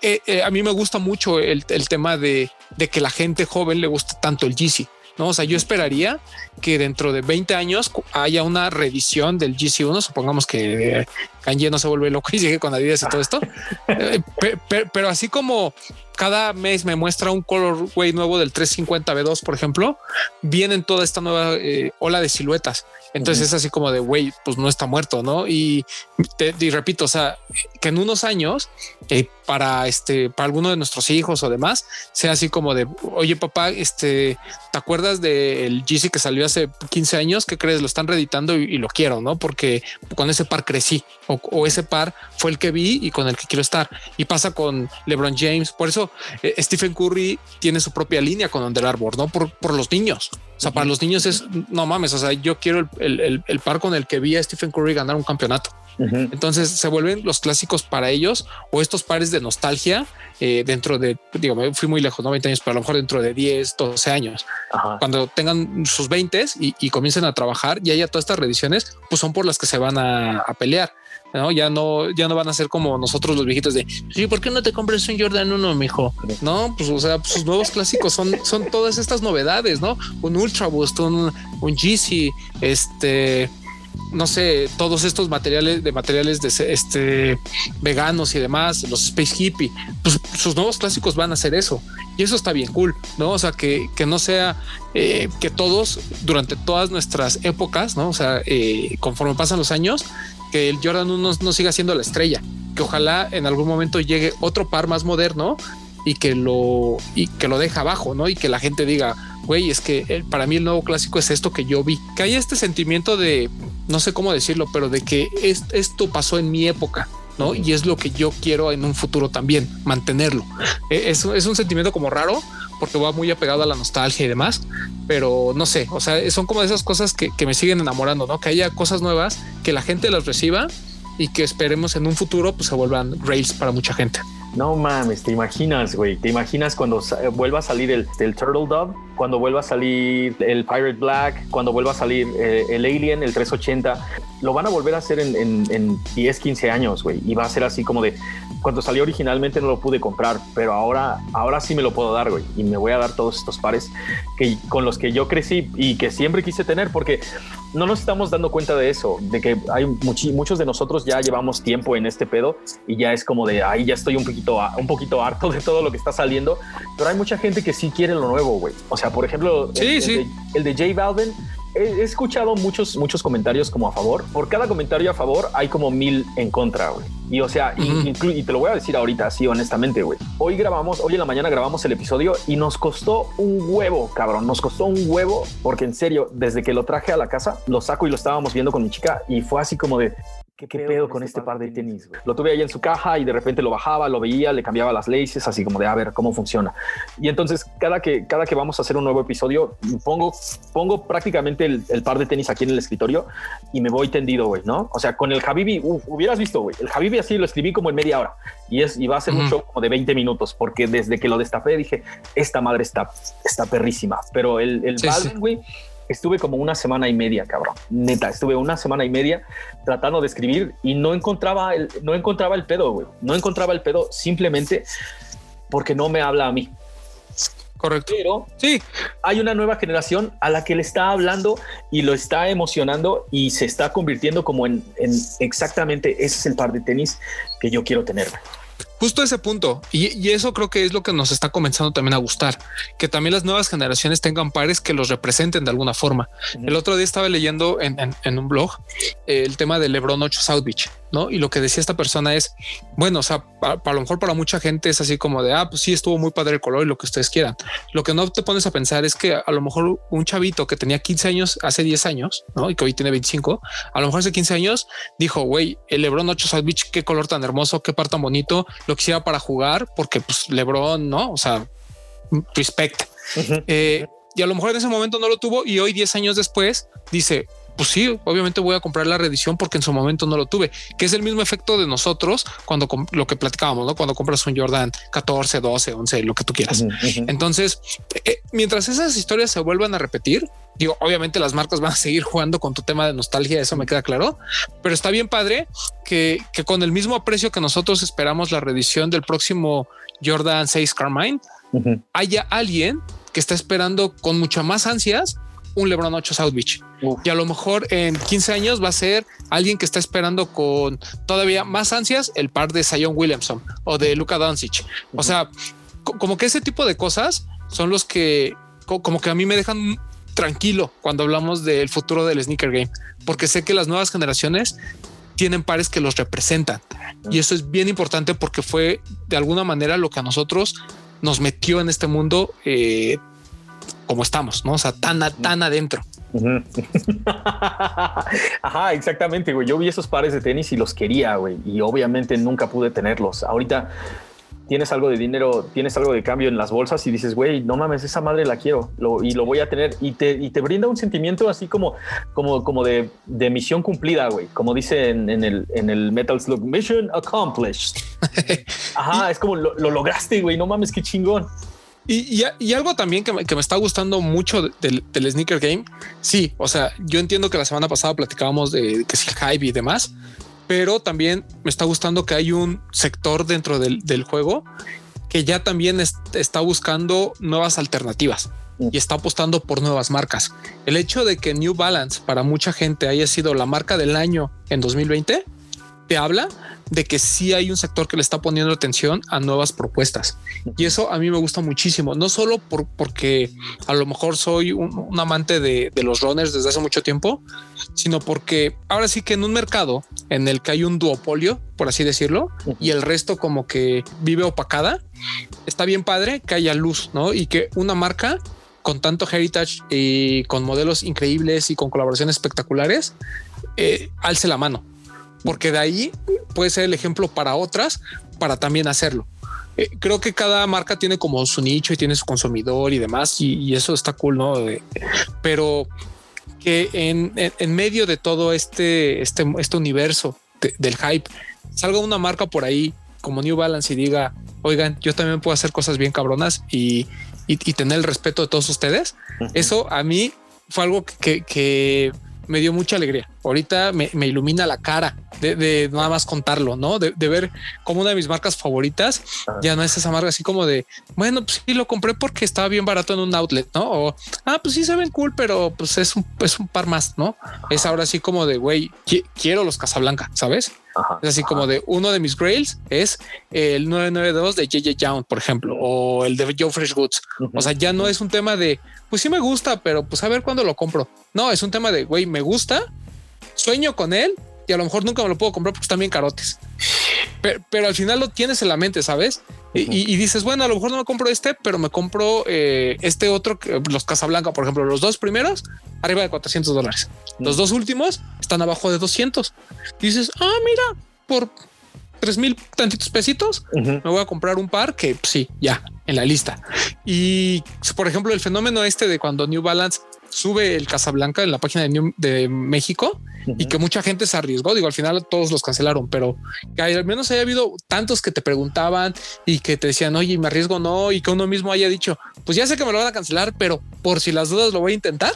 eh, eh, a mí me gusta mucho el, tema de, que la gente joven le guste tanto el GC. ¿no? O sea, yo esperaría que dentro de 20 años haya una revisión del GC1. Supongamos que Kanye no se vuelve loco y llegue con Adidas y todo esto. Eh, pero así como cada mes me muestra un colorway nuevo del 350 B2, por ejemplo, vienen toda esta nueva ola de siluetas entonces es así como de, güey, pues no está muerto, ¿no? Y, te, repito, o sea, que en unos años, eh, para este, para alguno de nuestros hijos o demás, sea así como de, oye papá, este, ¿te acuerdas del GC que salió hace 15 años? ¿Qué crees? Lo están reeditando y, lo quiero, ¿no? Porque con ese par crecí o, ese par fue el que vi y con el que quiero estar. Y pasa con LeBron James. Por eso eh, Stephen Curry tiene su propia línea con Under Armour, ¿no? Por, por los niños. O sea, para los niños es, no mames, o sea, yo quiero el, el par con el que vi a Stephen Curry ganar un campeonato. Entonces se vuelven los clásicos para ellos o estos pares de nostalgia eh, dentro de, digo, me fui muy lejos, 90 años, pero a lo mejor dentro de 10, 12 años, cuando tengan sus 20 y, comiencen a trabajar y haya todas estas reediciones, pues son por las que se van a, pelear. ¿no? Ya no, ya no van a ser como nosotros los viejitos de sí, ¿por qué no te compras un Jordan 1, mijo? No, pues o sea, sus nuevos clásicos son, son todas estas novedades, ¿no? Un Ultra Boost, un, un GC, este, no sé, todos estos materiales de materiales de este veganos y demás, los Space Hippie, pues sus nuevos clásicos van a ser eso. Y eso está bien cool, ¿no? O sea, que, no sea eh, que todos durante todas nuestras épocas, ¿no? O sea, eh, conforme pasan los años, que el Jordan 1 no, siga siendo la estrella, que ojalá en algún momento llegue otro par más moderno y que lo y que lo abajo, ¿no? Y que la gente diga, güey, es que para mí el nuevo clásico es esto que yo vi. Que hay este sentimiento de, no sé cómo decirlo, pero de que esto pasó en mi época. ¿no? Y es lo que yo quiero en un futuro también, mantenerlo. E, es, es un sentimiento como raro, porque va muy apegado a la nostalgia y demás, pero no sé, o sea, son como esas cosas que, que, me siguen enamorando, ¿no? Que haya cosas nuevas, que la gente las reciba y que esperemos en un futuro pues se vuelvan rails para mucha gente. No mames, te imaginas, güey. Te imaginas cuando vuelva a salir el, Turtle Dove, cuando vuelva a salir el Pirate Black, cuando vuelva a salir eh, el Alien, el 380. Lo van a volver a hacer en, en, en 10, 15 años, güey. Y va a ser así como de cuando salió originalmente no lo pude comprar, pero ahora, ahora sí me lo puedo dar, güey. Y me voy a dar todos estos pares que, con los que yo crecí y que siempre quise tener, porque no nos estamos dando cuenta de eso, de que hay muchos de nosotros ya llevamos tiempo en este pedo y ya es como de ahí ya estoy un poquito, un poquito harto de todo lo que está saliendo, pero hay mucha gente que sí quiere lo nuevo, güey. O sea, por ejemplo, el, sí. De, el de J Balvin he, escuchado muchos, muchos comentarios como a favor. Por cada comentario a favor hay como mil en contra, güey. Y o sea, y, te lo voy a decir ahorita, así honestamente, güey. Hoy grabamos, hoy en la mañana grabamos el episodio y nos costó un huevo, cabrón. Nos costó un huevo porque en serio, desde que lo traje a la casa, lo saco y lo estábamos viendo con mi chica y fue así como de, ¿Qué, pedo, con este, par de tenis? Lo tuve ahí en su caja y de repente lo bajaba, lo veía, le cambiaba las laces, así como de a ver cómo funciona. Y entonces cada que, cada que vamos a hacer un nuevo episodio, pongo, pongo prácticamente el, par de tenis aquí en el escritorio y me voy tendido, güey, ¿no? O sea, con el Habibi, hubieras visto, güey, el Habibi así lo escribí como en media hora y, es, y va a ser un show como de 20 minutos porque desde que lo destapé dije, esta madre está, está perrísima. Pero el, el güey, estuve como una semana y media, cabrón. Neta, estuve una semana y media tratando de escribir y no encontraba el, no encontraba el pedo, güey. No encontraba el pedo simplemente porque no me habla a mí. Correcto. Pero sí, hay una nueva generación a la que le está hablando y lo está emocionando y se está convirtiendo como en, en exactamente ese es el par de tenis que yo quiero tener justo ese punto. Y, eso creo que es lo que nos está comenzando también a gustar, que también las nuevas generaciones tengan pares que los representen de alguna forma. El otro día estaba leyendo en, un blog eh, el tema de Lebron 8 South Beach ¿no? Y lo que decía esta persona es, bueno, o sea, para, lo mejor para mucha gente es así como de, ah, pues sí, estuvo muy padre el color y lo que ustedes quieran. Lo que no te pones a pensar es que a lo mejor un chavito que tenía 15 años hace 10 años, ¿no? Y que hoy tiene 25, a lo mejor hace 15 años dijo, güey, el Lebron 8 South Beach, qué color tan hermoso, qué par tan bonito, lo quisiera para jugar porque pues Lebron, ¿no? O sea, respect. Eh, y a lo mejor en ese momento no lo tuvo y hoy 10 años después dice, pues sí, obviamente voy a comprar la reedición porque en su momento no lo tuve, que es el mismo efecto de nosotros cuando lo que platicábamos, ¿no? Cuando compras un Jordan 14, 12, 11, lo que tú quieras. Entonces, eh, mientras esas historias se vuelvan a repetir, digo, obviamente las marcas van a seguir jugando con tu tema de nostalgia, eso me queda claro, pero está bien padre que, que con el mismo aprecio que nosotros esperamos la reedición del próximo Jordan 6 Carmine, haya alguien que está esperando con muchas más ansias un LeBron 8 South Beach. Y a lo mejor en 15 años va a ser alguien que está esperando con todavía más ansias el par de Zion Williamson o de Luka Doncic. O sea, como que ese tipo de cosas son los que como que a mí me dejan tranquilo cuando hablamos del futuro del sneaker game, porque sé que las nuevas generaciones tienen pares que los representan. Y eso es bien importante porque fue de alguna manera lo que a nosotros nos metió en este mundo eh, como estamos, ¿no? O sea, tan, tan adentro. Ajá, exactamente, güey. Yo vi esos pares de tenis y los quería, güey. Y obviamente nunca pude tenerlos. Ahorita tienes algo de dinero, tienes algo de cambio en las bolsas y dices, güey, no mames, esa madre la quiero y lo voy a tener. Y te, y te brinda un sentimiento así como, como, como de, de misión cumplida, güey. Como dice en, el, en el Metal Slug, Mission Accomplished. Ajá, es como lo, lo lograste, güey. No mames, qué chingón. Y, algo también que me, está gustando mucho del, sneaker game. Sí, o sea, yo entiendo que la semana pasada platicábamos de que si el hype y demás, pero también me está gustando que hay un sector dentro del, juego que ya también está buscando nuevas alternativas y está apostando por nuevas marcas. El hecho de que New Balance para mucha gente haya sido la marca del año en 2020 te habla de que sí hay un sector que le está poniendo atención a nuevas propuestas. Y eso a mí me gusta muchísimo, no solo por, porque a lo mejor soy un, amante de, los runners desde hace mucho tiempo, sino porque ahora sí que en un mercado en el que hay un duopolio, por así decirlo, y el resto como que vive opacada, está bien padre que haya luz, ¿no? Y que una marca con tanto heritage y con modelos increíbles y con colaboraciones espectaculares, eh, alce la mano porque de ahí puede ser el ejemplo para otras para también hacerlo. Eh, creo que cada marca tiene como su nicho y tiene su consumidor y demás, y, eso está cool, ¿no? pero que en, medio de todo este, este, este universo del hype salga una marca por ahí como New Balance y diga, oigan, yo también puedo hacer cosas bien cabronas y, y, tener el respeto de todos ustedes. Eso a mí fue algo que, que me dio mucha alegría. Ahorita me, ilumina la cara de, nada más contarlo, ¿no? De, ver como una de mis marcas favoritas ya no es esa marca así como de, bueno, pues sí lo compré porque estaba bien barato en un outlet, ¿no? O, ah, pues sí se ven cool, pero pues es un, es un par más, ¿no? Es ahora así como de, güey, quiero los Casablanca, ¿sabes? es así como de uno de mis grails es el 992 de JJ Young, por ejemplo, o el de Joe Fresh Goods. O sea, ya no es un tema de, pues sí me gusta, pero pues a ver cuándo lo compro. No, es un tema de, güey, me gusta, sueño con él y a lo mejor nunca me lo puedo comprar porque están bien carotes. Pero, al final lo tienes en la mente, ¿sabes? y, dices, bueno, a lo mejor no me compro este, pero me compro eh, este otro, los Casablanca, por ejemplo, los dos primeros, arriba de 400 dólares. Los dos últimos están abajo de 200. dices, ah, mira, por tres mil tantitos pesitos, me voy a comprar un par que sí, ya en la lista. Y por ejemplo, el fenómeno este de cuando New Balance sube el Casablanca en la página de, de México y que mucha gente se arriesgó. Digo, al final todos los cancelaron, pero que al menos haya habido tantos que te preguntaban y que te decían, oye, me arriesgo no, y que uno mismo haya dicho, pues ya sé que me lo van a cancelar, pero por si las dudas lo voy a intentar.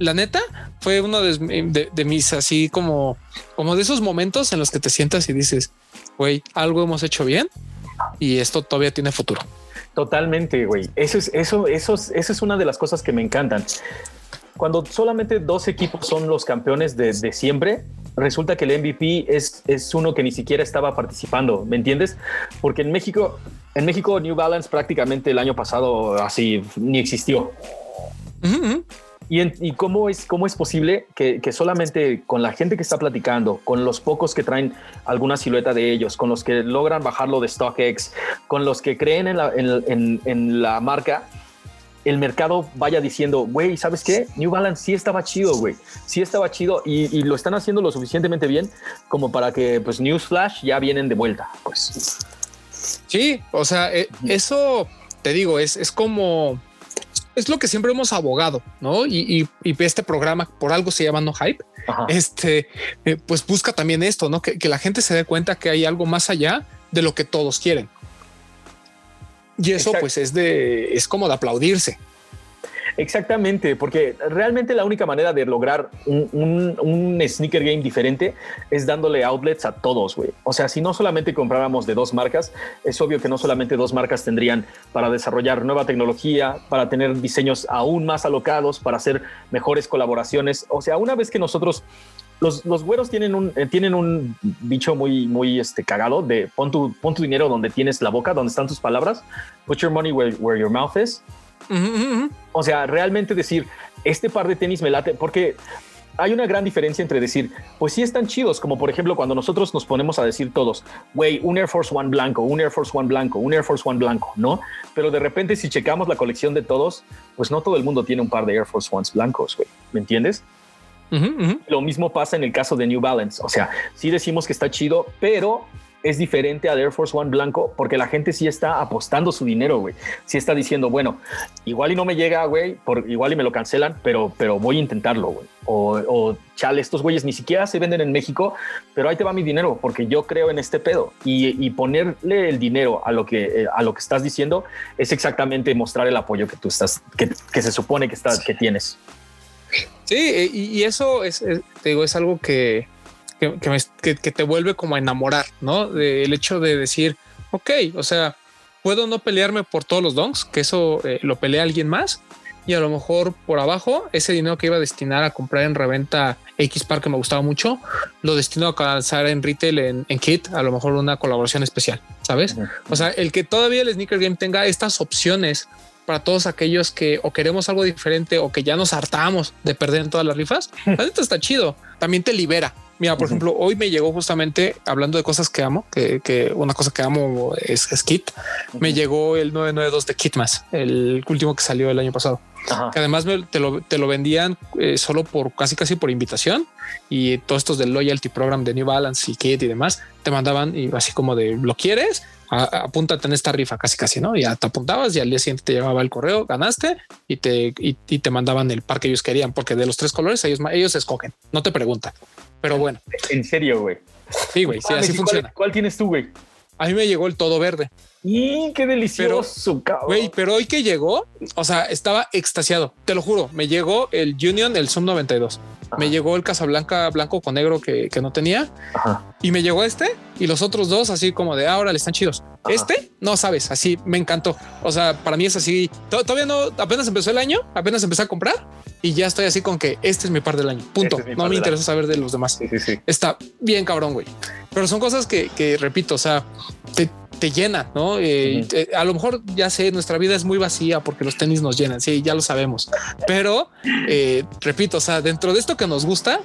La neta fue uno de, de, mis así como, como de esos momentos en los que te sientas y dices, güey, algo hemos hecho bien y esto todavía tiene futuro. Totalmente, güey. Eso es, eso, eso, eso es una de las cosas que me encantan cuando solamente dos equipos son los campeones de, siempre, resulta que el MVP es, es uno que ni siquiera estaba participando, ¿me entiendes? Porque en México, en México New Balance prácticamente el año pasado así ni existió. ¿Y, cómo, es, cómo es posible que, solamente con la gente que está platicando, con los pocos que traen alguna silueta de ellos, con los que logran bajarlo de StockX, con los que creen en la, en la marca, el mercado vaya diciendo, güey, ¿sabes qué? New Balance sí estaba chido, güey. Sí estaba chido y, lo están haciendo lo suficientemente bien como para que, pues, Newsflash ya vienen de vuelta, pues. Sí, o sea, eh, eso te digo, es, es como, es lo que siempre hemos abogado, ¿no? Y, este programa por algo se llama No Hype. Este, eh, pues busca también esto, ¿no? Que, que la gente se dé cuenta que hay algo más allá de lo que todos quieren. Y eso pues es de, es como de aplaudirse. Exactamente, porque realmente la única manera de lograr un, sneaker game diferente es dándole outlets a todos, güey. O sea, si no solamente compráramos de dos marcas, es obvio que no solamente dos marcas tendrían para desarrollar nueva tecnología, para tener diseños aún más alocados, para hacer mejores colaboraciones. O sea, una vez que nosotros los, los güeros tienen un, eh, tienen un bicho muy, muy este, cagado de pon tu, pon tu dinero donde tienes la boca, donde están tus palabras. Put your money where, where your mouth is. O sea, realmente decir, este par de tenis me late, porque hay una gran diferencia entre decir, pues sí están chidos, como por ejemplo cuando nosotros nos ponemos a decir todos, güey, un Air Force One blanco, un Air Force One blanco, un Air Force One blanco, ¿no? Pero de repente si checamos la colección de todos, pues no todo el mundo tiene un par de Air Force Ones blancos, güey, ¿me entiendes? Lo mismo pasa en el caso de New Balance. O sea, sí decimos que está chido, pero es diferente al Air Force One blanco porque la gente sí está apostando su dinero, güey. Sí está diciendo, bueno, igual y no me llega, güey, igual y me lo cancelan, pero, pero voy a intentarlo, güey. O, o, chale, estos güeyes ni siquiera se venden en México, pero ahí te va mi dinero porque yo creo en este pedo y, ponerle el dinero a lo que eh, a lo que estás diciendo es exactamente mostrar el apoyo que tú estás, que, que se supone que estás, que tienes. Sí, eh, y, eso es, te digo, es algo que, que, te vuelve como a enamorar, ¿no? Del hecho de decir, ok, o sea, puedo no pelearme por todos los donks, que eso eh, lo pelea alguien más, y a lo mejor por abajo ese dinero que iba a destinar a comprar en reventa X par que me gustaba mucho, lo destino a alcanzar en retail en, kit, a lo mejor una colaboración especial, ¿sabes? O sea, el que todavía el sneaker game tenga estas opciones para todos aquellos que o queremos algo diferente o que ya nos hartamos de perder en todas las rifas, la está chido. También te libera. Mira, por ejemplo, hoy me llegó justamente hablando de cosas que amo, que, una cosa que amo es, Kit. Me llegó el 992 de Kitmas, el último que salió el año pasado. Que además te, lo, vendían eh, solo por casi casi por invitación y todos estos del loyalty program de New Balance y Kit y demás te mandaban y así como de lo quieres apúntate en esta rifa casi casi, ¿no? Ya te apuntabas y al día siguiente te llegaba el correo, ganaste y te, y, te mandaban el par que ellos querían, porque de los tres colores ellos, ellos escogen, no te preguntan. Pero bueno. En serio, güey. Sí, güey, sí, así funciona. ¿Cuál, tienes tú, güey? A mí me llegó el todo verde. Y qué delicioso, pero, Güey, pero hoy que llegó, o sea, estaba extasiado. Te lo juro, me llegó el Union, el Zoom 92. Me llegó el Casablanca blanco con negro que, no tenía. Y me llegó este y los otros dos así como de ahora le están chidos. Este no sabes, así me encantó. O sea, para mí es así. Todavía no, apenas empezó el año, apenas empecé a comprar y ya estoy así con que este es mi par del año. Punto. no me interesa saber de los demás. Está bien cabrón, güey. Pero son cosas que, que repito, o sea, te, te llena, ¿no? Eh, eh, a lo mejor ya sé, nuestra vida es muy vacía porque los tenis nos llenan, sí, ya lo sabemos. Pero eh, repito, o sea, dentro de esto que nos gusta,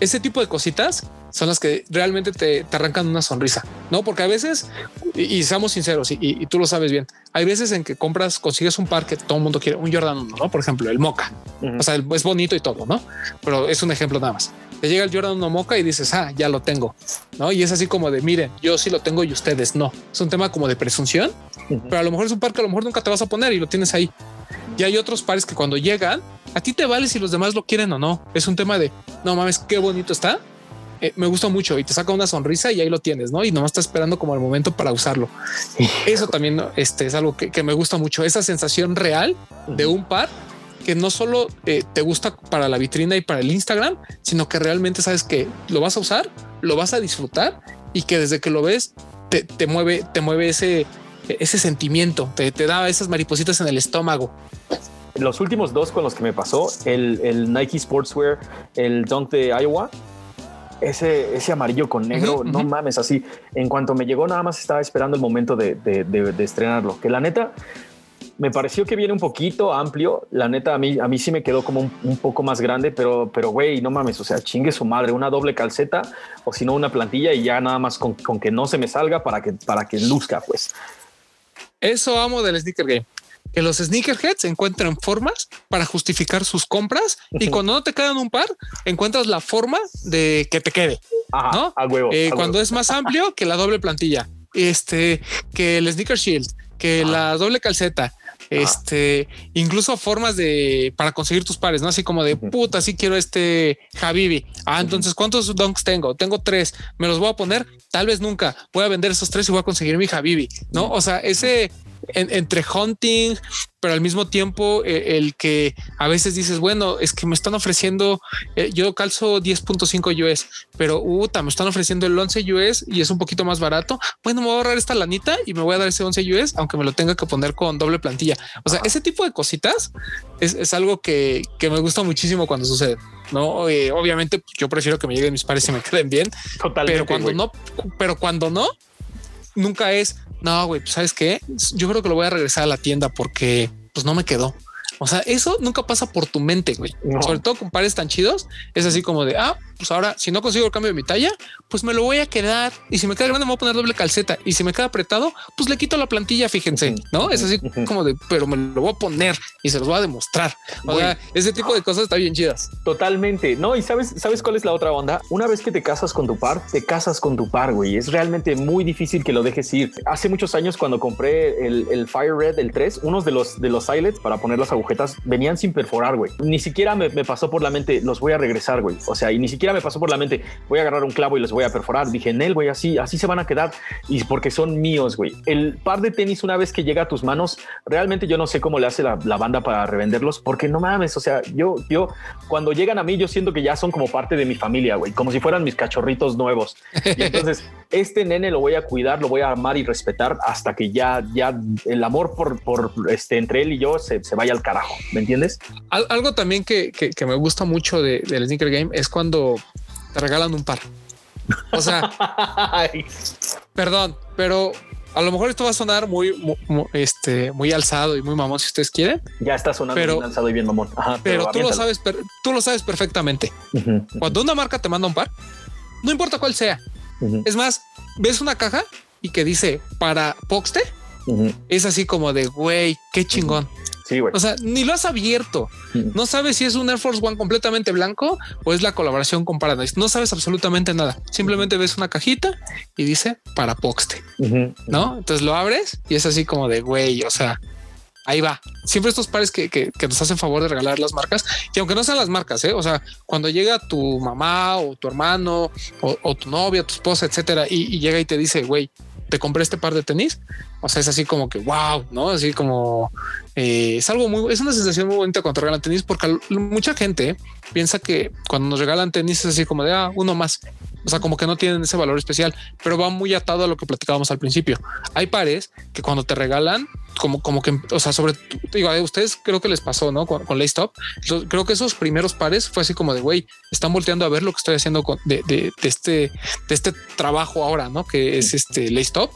ese tipo de cositas son las que realmente te, arrancan una sonrisa, no? Porque a veces, y, seamos sinceros, y, tú lo sabes bien, hay veces en que compras, consigues un par que todo el mundo quiere, un Jordan 1, ¿no? Por ejemplo, el Moca. O sea, es bonito y todo, ¿no? Pero es un ejemplo nada más. Te llega el Jordan 1 Moca y dices, ah, ya lo tengo, ¿no? Y es así como de, miren, yo sí lo tengo y ustedes no. Es un tema como de presunción, pero a lo mejor es un par que a lo mejor nunca te vas a poner y lo tienes ahí. Y hay otros pares que cuando llegan, a ti te vale si los demás lo quieren o no. Es un tema de, no mames, qué bonito está eh, me gusta mucho y te saca una sonrisa y ahí lo tienes, ¿no? Y no está esperando como el momento para usarlo. Eso también este, es algo que, me gusta mucho, esa sensación real de un par que no solo eh, te gusta para la vitrina y para el Instagram, sino que realmente sabes que lo vas a usar, lo vas a disfrutar y que desde que lo ves te, mueve, te mueve ese, ese sentimiento, te, te da esas maripositas en el estómago los últimos dos con los que me pasó, el, el, Nike Sportswear, el Dunk de Iowa ese, ese amarillo con negro, no mames, así. En cuanto me llegó, nada más estaba esperando el momento de, de, estrenarlo. Que la neta me pareció que viene un poquito amplio. La neta, a mí, a mí sí me quedó como un, poco más grande, pero, pero güey, no mames, o sea, chingue su madre, una doble calceta o si no, una plantilla y ya nada más con, con, que no se me salga para que, para que luzca, pues. Eso amo del sneaker game que los sneakerheads encuentran formas para justificar sus compras y cuando no te quedan un par, encuentras la forma de que te quede. ¿no? Eh, cuando es más amplio que la doble plantilla, este, que el sneaker shield, que la doble calceta, este, incluso formas de para conseguir tus pares, no así como de puta, sí quiero este Habibi. Ah, entonces, ¿cuántos donks tengo? Tengo tres, me los voy a poner. Tal vez nunca voy a vender esos tres y voy a conseguir mi Habibi, no? O sea, ese entre hunting, pero al mismo tiempo eh, el que a veces dices, bueno, es que me están ofreciendo, eh, yo calzo 10.5 US, pero uta, me están ofreciendo el 11 US y es un poquito más barato. Bueno, me voy a ahorrar esta lanita y me voy a dar ese 11 US, aunque me lo tenga que poner con doble plantilla. O sea, ese tipo de cositas es, algo que, me gusta muchísimo cuando sucede. No, eh, obviamente yo prefiero que me lleguen mis pares y me queden bien, pero cuando no, pero cuando no, nunca es no, güey, pues sabes qué, yo creo que lo voy a regresar a la tienda porque pues no me quedó. O sea, eso nunca pasa por tu mente, güey. Sobre todo con pares tan chidos. Es así como de, ah, pues ahora si no consigo el cambio de mi talla, pues me lo voy a quedar. Y si me queda grande, me voy a poner doble calceta. Y si me queda apretado, pues le quito la plantilla, fíjense, ¿no? Es así como de, pero me lo voy a poner y se los voy a demostrar. O sea, ese tipo de cosas está bien chidas. Totalmente. No, y sabes, sabes cuál es la otra onda? Una vez que te casas con tu par, te casas con tu par, güey. Es realmente muy difícil que lo dejes ir. Hace muchos años cuando compré el, Fire Red, el 3, unos de los, de los eyelets para poner las agujetas venían sin perforar, güey. Ni siquiera me, me pasó por la mente, los voy a regresar, güey. O sea, y ni siquiera me pasó por la mente, voy a agarrar un clavo y les voy a perforar. Dije, en él, güey, así, así se van a quedar. Y porque son míos, güey. El par de tenis, una vez que llega a tus manos, realmente yo no sé cómo le hace la, banda para revenderlos, porque no mames, o sea, yo, yo, cuando llegan a mí, yo siento que ya son como parte de mi familia, güey, como si fueran mis cachorritos nuevos. Y entonces, este nene lo voy a cuidar, lo voy a amar y respetar hasta que ya, ya el amor por, por este, entre él y yo se, se vaya al carajo. ¿Me entiendes? Algo también que, que, me gusta mucho de, del sneaker game es cuando te regalan un par. O sea, perdón, pero a lo mejor esto va a sonar muy, muy, este, muy alzado y muy mamón si ustedes quieren. Ya está sonando pero, muy alzado y bien mamón. pero, tú lo sabes, tú lo sabes perfectamente. Cuando una marca te manda un par, no importa cuál sea. Es más, ves una caja y que dice para Poxte, es así como de güey, qué chingón. Sí, güey. O sea, ni lo has abierto. No sabes si es un Air Force One completamente blanco o es la colaboración con Paradise. No sabes absolutamente nada. Simplemente ves una cajita y dice para Poxte, ¿no? Entonces lo abres y es así como de güey, o sea, ahí va. Siempre estos pares que, que, nos hacen favor de regalar las marcas y aunque no sean las marcas, ¿eh? o sea, cuando llega tu mamá o tu hermano o, tu novia, tu esposa, etcétera, y, y llega y te dice, güey, te compré este par de tenis. O sea, es así como que wow, no? Así como eh, es algo muy, es una sensación muy bonita cuando te regalan tenis, porque mucha gente piensa que cuando nos regalan tenis es así como de ah, uno más. O sea, como que no tienen ese valor especial, pero va muy atado a lo que platicábamos al principio. Hay pares que cuando te regalan, como, como que, o sea, sobre, digo, a ustedes creo que les pasó, ¿no? Con, con Stop. Creo que esos primeros pares fue así como de, güey, están volteando a ver lo que estoy haciendo de, de, de, este, de este trabajo ahora, ¿no? Que es este Stop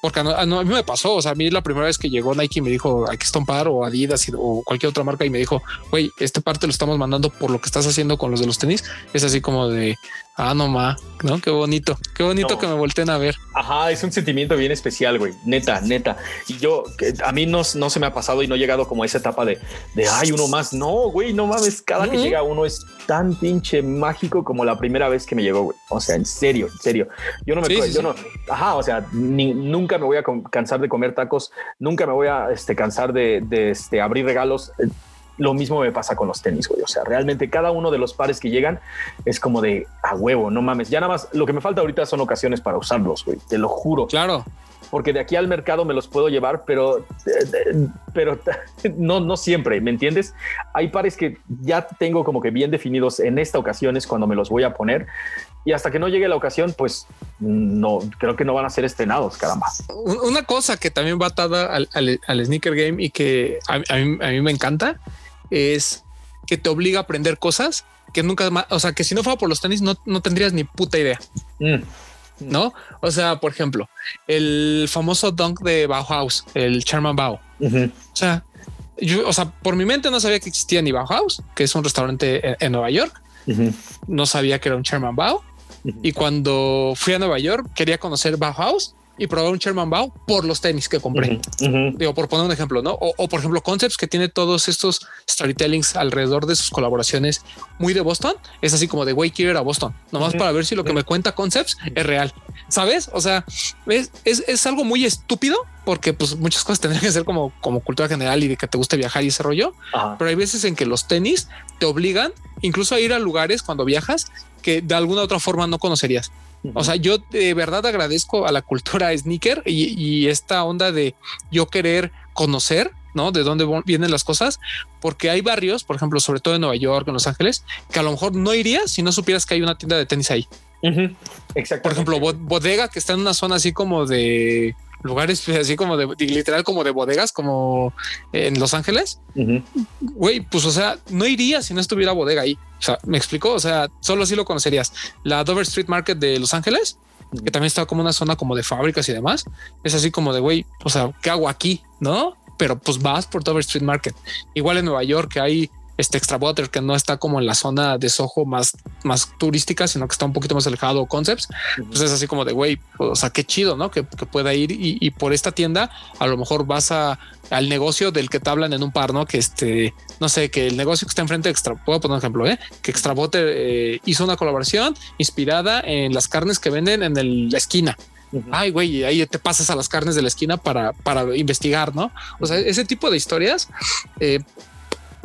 porque a, mí me pasó. O sea, a mí la primera vez que llegó Nike me dijo hay que estampar o Adidas o cualquier otra marca y me dijo, güey, este parte lo estamos mandando por lo que estás haciendo con los de los tenis. Es así como de ah, no ma, no qué bonito, qué bonito que me volteen a ver. Ajá, es un sentimiento bien especial, güey. Neta, neta. Y yo, a mí no, no se me ha pasado y no he llegado como a esa etapa de, de ay, uno más. No, güey, no mames. Cada que llega uno es tan pinche mágico como la primera vez que me llegó, güey. O sea, en serio, en serio. Yo no me, yo no, ajá, o sea, nunca me voy a cansar de comer tacos, nunca me voy a este, cansar de, de este, abrir regalos lo mismo me pasa con los tenis, güey. O sea, realmente cada uno de los pares que llegan es como de a huevo, no mames. Ya nada más lo que me falta ahorita son ocasiones para usarlos, güey. Te lo juro. Claro. Porque de aquí al mercado me los puedo llevar, pero, pero no, no siempre, ¿me entiendes? Hay pares que ya tengo como que bien definidos en esta ocasión es cuando me los voy a poner y hasta que no llegue la ocasión, pues no creo que no van a ser estrenados, caramba. Una cosa que también va atada al, al, sneaker game y que a, mí, a, mí, me encanta es que te obliga a aprender cosas que nunca más, o sea, que si no fuera por los tenis no, no tendrías ni puta idea. Mm. ¿No? O sea, por ejemplo, el famoso dunk de Bauhaus, el Charman Bao. O sea, yo, o sea, por mi mente no sabía que existía ni Bauhaus, que es un restaurante en, Nueva York. No sabía que era un Charman Bao. Y cuando fui a Nueva York, quería conocer Bauhaus y probar un Sherman Bao por los tenis que compré. Digo, por poner un ejemplo, ¿no? O, por ejemplo, Concepts que tiene todos estos storytellings alrededor de sus colaboraciones muy de Boston. Es así como de güey, quiero ir a Boston, nomás para ver si lo que me cuenta Concepts es real. ¿Sabes? O sea, es, es, algo muy estúpido porque pues muchas cosas tendrían que ser como, como cultura general y de que te guste viajar y ese rollo. Pero hay veces en que los tenis te obligan incluso a ir a lugares cuando viajas que de alguna otra forma no conocerías. O sea, yo de verdad agradezco a la cultura sneaker y, esta onda de yo querer conocer, ¿no? De dónde vienen las cosas, porque hay barrios, por ejemplo, sobre todo en Nueva York, en Los Ángeles, que a lo mejor no irías si no supieras que hay una tienda de tenis ahí. Exacto. Por ejemplo, bodega que está en una zona así como de lugares así como de literal como de bodegas como en Los Ángeles. Güey, pues o sea, no iría si no estuviera bodega ahí. O sea, me explicó, o sea, solo así lo conocerías. La Dover Street Market de Los Ángeles, que también está como una zona como de fábricas y demás, es así como de güey, o sea, ¿qué hago aquí? No, pero pues vas por Dover Street Market. Igual en Nueva York que hay este extra water que no está como en la zona de Soho más, más turística, sino que está un poquito más alejado concepts. Pues es así como de güey, o sea, qué chido, no? Que, pueda ir y, por esta tienda a lo mejor vas a al negocio del que te hablan en un par, no? Que este, no sé, que el negocio que está enfrente de Extra, puedo poner un ejemplo, ¿eh? que Extra Water eh, hizo una colaboración inspirada en las carnes que venden en la esquina. Ay, güey, ahí te pasas a las carnes de la esquina para, para investigar, ¿no? O sea, ese tipo de historias eh,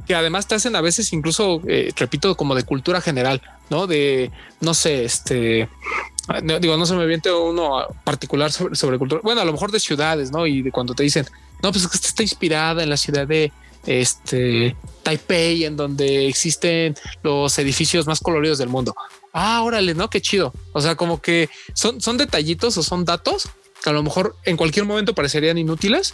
que además te hacen a veces incluso, eh, repito, como de cultura general, ¿no? De, no sé, este, digo, no se me viente uno particular sobre, cultura, bueno, a lo mejor de ciudades, ¿no? Y de cuando te dicen, no, pues es que está inspirada en la ciudad de este Taipei, en donde existen los edificios más coloridos del mundo. Ah, órale, ¿no? Qué chido. O sea, como que son, son detallitos o son datos que a lo mejor en cualquier momento parecerían inútiles,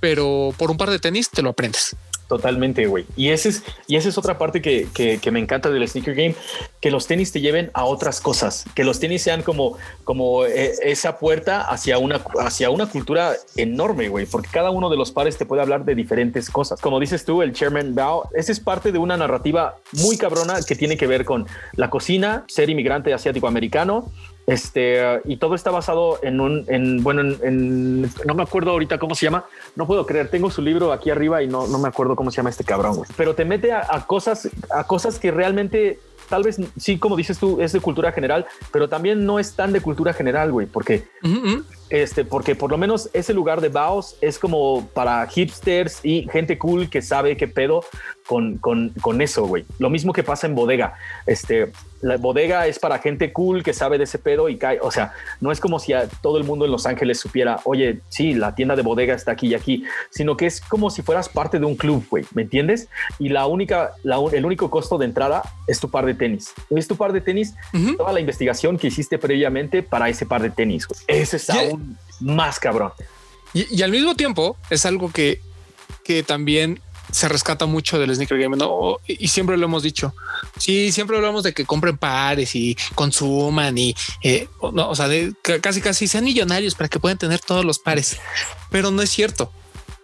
pero por un par de tenis te lo aprendes. Totalmente, güey. Y ese es, y esa es otra parte que, que, me encanta del sneaker game, que los tenis te lleven a otras cosas, que los tenis sean como, como eh, esa puerta hacia una, hacia una cultura enorme, güey, porque cada uno de los pares te puede hablar de diferentes cosas. Como dices tú, el Chairman Bao, ese es parte de una narrativa muy cabrona que tiene que ver con la cocina, ser inmigrante asiático-americano, este, y todo está basado en un, en, bueno, en, no me acuerdo ahorita cómo se llama, no puedo creer, tengo su libro aquí arriba y no, no me acuerdo cómo se llama este cabrón. Pero te mete a, cosas, a cosas que realmente tal vez sí, como dices tú, es de cultura general, pero también no es tan de cultura general, güey, porque este, porque por lo menos ese lugar de Baos es como para hipsters y gente cool que sabe qué pedo con, con, con eso, güey. Lo mismo que pasa en bodega. Este, la bodega es para gente cool que sabe de ese pedo y cae. O sea, no es como si a todo el mundo en Los Ángeles supiera, oye, sí, la tienda de bodega está aquí y aquí, sino que es como si fueras parte de un club, güey. ¿Me entiendes? Y la única, la, el único costo de entrada es tu par de tenis. Es tu par de tenis, toda la investigación que hiciste previamente para ese par de tenis. Ese es más cabrón. Y, al mismo tiempo es algo que, que también se rescata mucho del sneaker game, ¿no? Y siempre lo hemos dicho. Sí, siempre hablamos de que compren pares y consuman y, eh, no, o sea, casi casi sean millonarios para que puedan tener todos los pares. Pero no es cierto.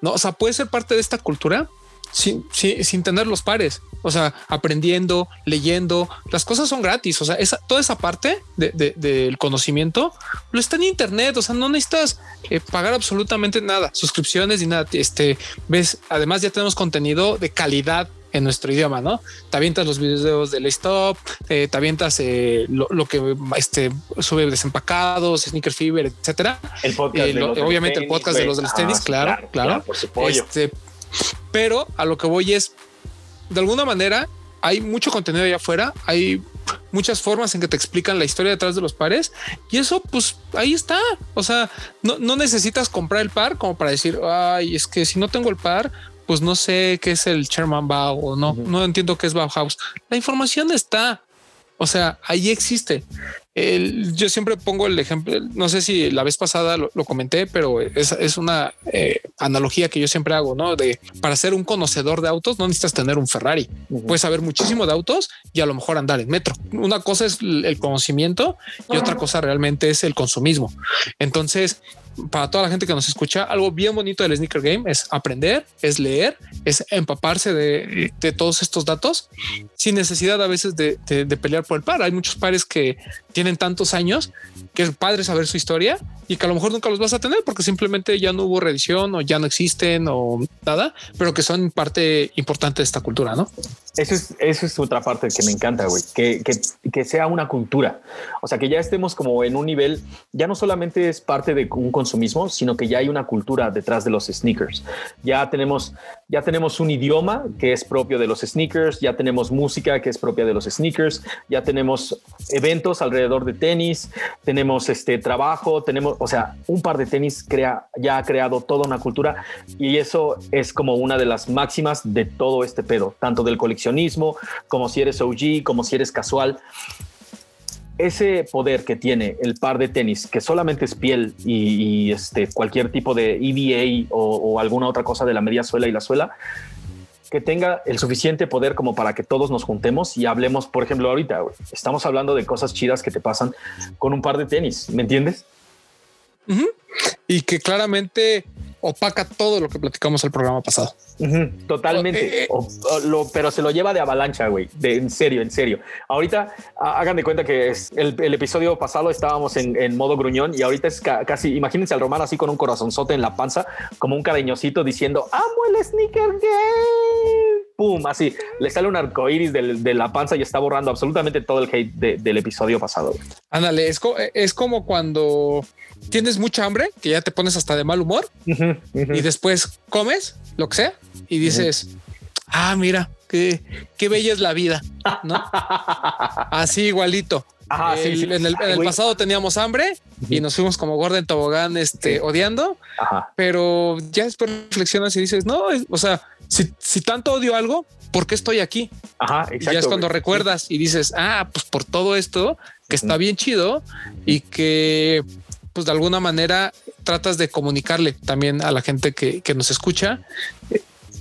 No, o sea, puede ser parte de esta cultura sin, sin, tener los pares. O sea, aprendiendo, leyendo, las cosas son gratis. O sea, esa, toda esa parte del conocimiento lo está en Internet. O sea, no necesitas eh, pagar absolutamente nada, suscripciones ni nada. Este ves, además, ya tenemos contenido de calidad en nuestro idioma, ¿no? Te avientas los videos de Stop, eh, te avientas eh, lo, que este, sube desempacados, Sneaker Fever, etcétera. El podcast obviamente el podcast de los de los tenis, claro, claro, por supuesto. Este, pero a lo que voy es, de alguna manera, hay mucho contenido allá afuera, hay muchas formas en que te explican la historia detrás de los pares y eso pues ahí está. O sea, no, necesitas comprar el par como para decir, ay, es que si no tengo el par, pues no sé qué es el Sherman Bao o no, no entiendo qué es Bauhaus. La información está. O sea, ahí existe yo siempre pongo el ejemplo, no sé si la vez pasada lo, comenté, pero es, una eh, analogía que yo siempre hago, ¿no? De para ser un conocedor de autos no necesitas tener un Ferrari, puedes saber muchísimo de autos y a lo mejor andar en metro. Una cosa es el conocimiento y otra cosa realmente es el consumismo. Entonces, para toda la gente que nos escucha, algo bien bonito del sneaker game es aprender, es leer, es empaparse de, todos estos datos sin necesidad a veces de, pelear por el par. Hay muchos pares que tienen tantos años que es padre saber su historia y que a lo mejor nunca los vas a tener porque simplemente ya no hubo reedición o ya no existen o nada, pero que son parte importante de esta cultura, ¿no? Eso es, eso es otra parte que me encanta, güey, que, que, que, sea una cultura. O sea, que ya estemos como en un nivel, ya no solamente es parte de un consumismo, sino que ya hay una cultura detrás de los sneakers. Ya tenemos, ya tenemos un idioma que es propio de los sneakers, ya tenemos música que es propia de los sneakers, ya tenemos eventos alrededor de tenis, tenemos este trabajo, tenemos, o sea, un par de tenis crea, ya ha creado toda una cultura y eso es como una de las máximas de todo este pedo, tanto del coleccionismo como si eres OG, como si eres casual. Ese poder que tiene el par de tenis, que solamente es piel y, este, cualquier tipo de EVA o, alguna otra cosa de la media suela y la suela, que tenga el suficiente poder como para que todos nos juntemos y hablemos, por ejemplo, ahorita, estamos hablando de cosas chidas que te pasan con un par de tenis, ¿me entiendes? Y que claramente opaca todo lo que platicamos el programa pasado. Totalmente. Eh, eh. pero se lo lleva de avalancha, güey. De, en serio, en serio. Ahorita hagan de cuenta que es el, episodio pasado estábamos en, modo gruñón y ahorita es casi, imagínense al román así con un corazonzote en la panza, como un cariñosito diciendo, amo el sneaker game. Pum, así le sale un arco iris de la panza y está borrando absolutamente todo el hate del episodio pasado. Ándale, es, es como cuando tienes mucha hambre, que ya te pones hasta de mal humor y después comes lo que sea y dices, ah, mira, qué, qué bella es la vida, ¿no? Así igualito. En el, pasado teníamos hambre y nos fuimos como gorda en tobogán, este, odiando, pero ya después reflexionas y dices, no, o sea, si, tanto odio algo, ¿por qué estoy aquí? Ajá, y ya es cuando recuerdas y dices, ah, pues por todo esto que está bien chido y que pues de alguna manera tratas de comunicarle también a la gente que, nos escucha.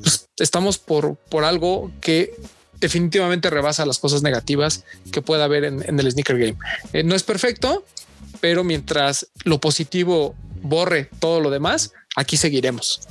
Pues, estamos por, por algo que definitivamente rebasa las cosas negativas que pueda haber en, el sneaker game. Eh, no es perfecto, pero mientras lo positivo borre todo lo demás, aquí seguiremos.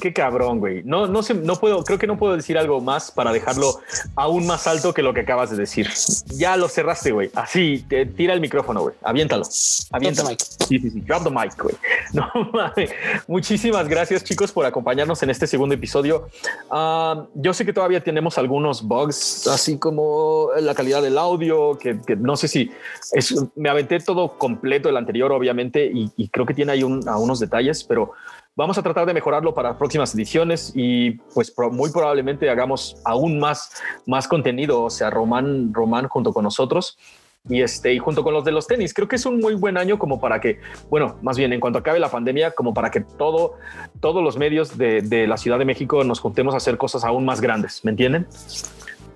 Qué cabrón, güey. No, no sé, no puedo, creo que no puedo decir algo más para dejarlo aún más alto que lo que acabas de decir. Ya lo cerraste, güey. Así, te, tira el micrófono, güey. Aviéntalo. Aviéntalo. Sí, sí, sí. Drop the mic, güey. No mames. Muchísimas gracias, chicos, por acompañarnos en este segundo episodio. Ah, yo sé que todavía tenemos algunos bugs, así como la calidad del audio, que, que no sé si es, me aventé todo completo el anterior, obviamente, y, y creo que tiene ahí un, a unos detalles, pero Vamos a tratar de mejorarlo para próximas ediciones y pues muy probablemente hagamos aún más, más contenido, o sea, Román, Román junto con nosotros y este y junto con los de los tenis creo que es un muy buen año como para que bueno más bien en cuanto acabe la pandemia como para que todo todos los medios de, de la Ciudad de México nos juntemos a hacer cosas aún más grandes me entienden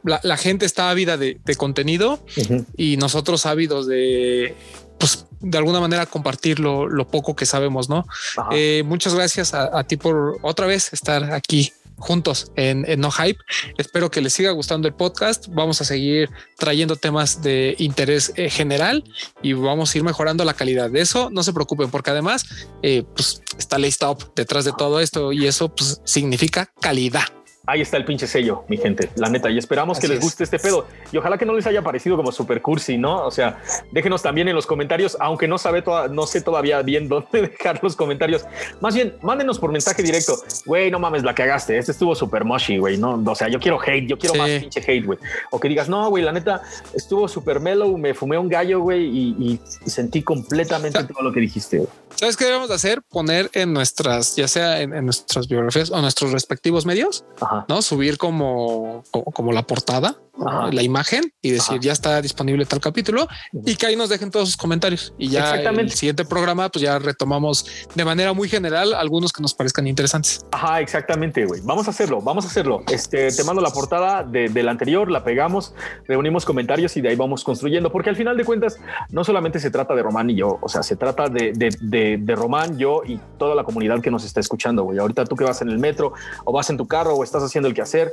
la, la gente está ávida de, de contenido uh -huh. y nosotros ávidos de pues de alguna manera compartir lo, lo poco que sabemos, ¿no? Eh, muchas gracias a, a, ti por otra vez estar aquí juntos en, en, No Hype. Espero que les siga gustando el podcast. Vamos a seguir trayendo temas de interés eh, general y vamos a ir mejorando la calidad de eso. No se preocupen porque además eh, pues está Lay Stop detrás de todo esto y eso pues, significa calidad ahí está el pinche sello, mi gente, la neta. Y esperamos Así que les guste es. este pedo. Y ojalá que no les haya parecido como super cursi, ¿no? O sea, déjenos también en los comentarios, aunque no sabe toda, no sé todavía bien dónde dejar los comentarios. Más bien, mándenos por mensaje directo. Güey, no mames, la cagaste. Este estuvo súper mushy, güey. No, o sea, yo quiero hate, yo quiero sí. más pinche hate, güey. O que digas, no, güey, la neta estuvo súper mellow, me fumé un gallo, güey, y, sentí completamente o sea, todo lo que dijiste. ¿Sabes qué debemos hacer? Poner en nuestras, ya sea en, en nuestras biografías o nuestros respectivos medios, Ajá. No subir como, como, como la portada Ajá. la imagen y decir Ajá. ya está disponible tal capítulo y que ahí nos dejen todos sus comentarios y ya el siguiente programa pues ya retomamos de manera muy general algunos que nos parezcan interesantes. Ajá, exactamente, güey. Vamos a hacerlo, vamos a hacerlo. Este, te mando la portada de, del anterior, la pegamos, reunimos comentarios y de ahí vamos construyendo, porque al final de cuentas no solamente se trata de Román y yo, o sea, se trata de, de, de, de Román, yo y toda la comunidad que nos está escuchando, güey. Ahorita tú que vas en el metro o vas en tu carro o estás haciendo el quehacer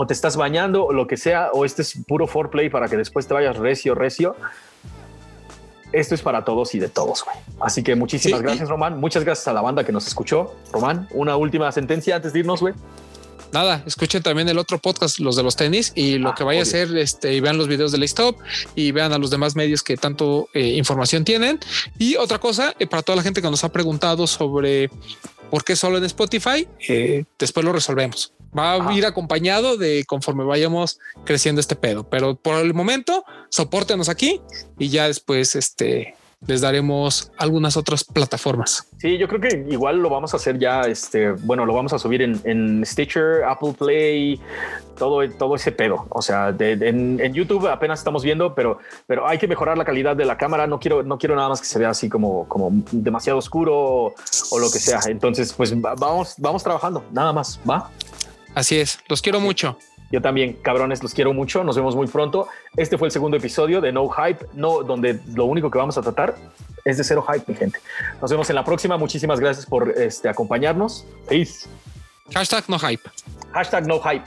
o te estás bañando o lo que sea, o este es puro foreplay para que después te vayas recio, recio. Esto es para todos y de todos, güey. Así que muchísimas sí, gracias, y... Román. Muchas gracias a la banda que nos escuchó. Román, una última sentencia antes de irnos, güey. Nada, escuchen también el otro podcast, los de los tenis, y lo ah, que vaya obvio. a hacer, este, y vean los videos de Stop y vean a los demás medios que tanto eh, información tienen. Y otra cosa, eh, para toda la gente que nos ha preguntado sobre por qué solo en Spotify, eh, después lo resolvemos va a ir acompañado de conforme vayamos creciendo este pedo. Pero por el momento, soportenos aquí y ya después este les daremos algunas otras plataformas. Sí, yo creo que igual lo vamos a hacer ya. Este, bueno, lo vamos a subir en, en Stitcher, Apple Play, todo, todo ese pedo. O sea, de, de, en, en, YouTube apenas estamos viendo, pero, pero hay que mejorar la calidad de la cámara. No quiero, no quiero nada más que se vea así como, como demasiado oscuro o, o lo que sea. Entonces, pues vamos, vamos trabajando. Nada más. Va. Así es, los quiero mucho. Yo también, cabrones, los quiero mucho. Nos vemos muy pronto. Este fue el segundo episodio de No Hype, no, donde lo único que vamos a tratar es de cero hype, mi gente. Nos vemos en la próxima. Muchísimas gracias por este, acompañarnos. Peace. Hashtag no hype. Hashtag no hype.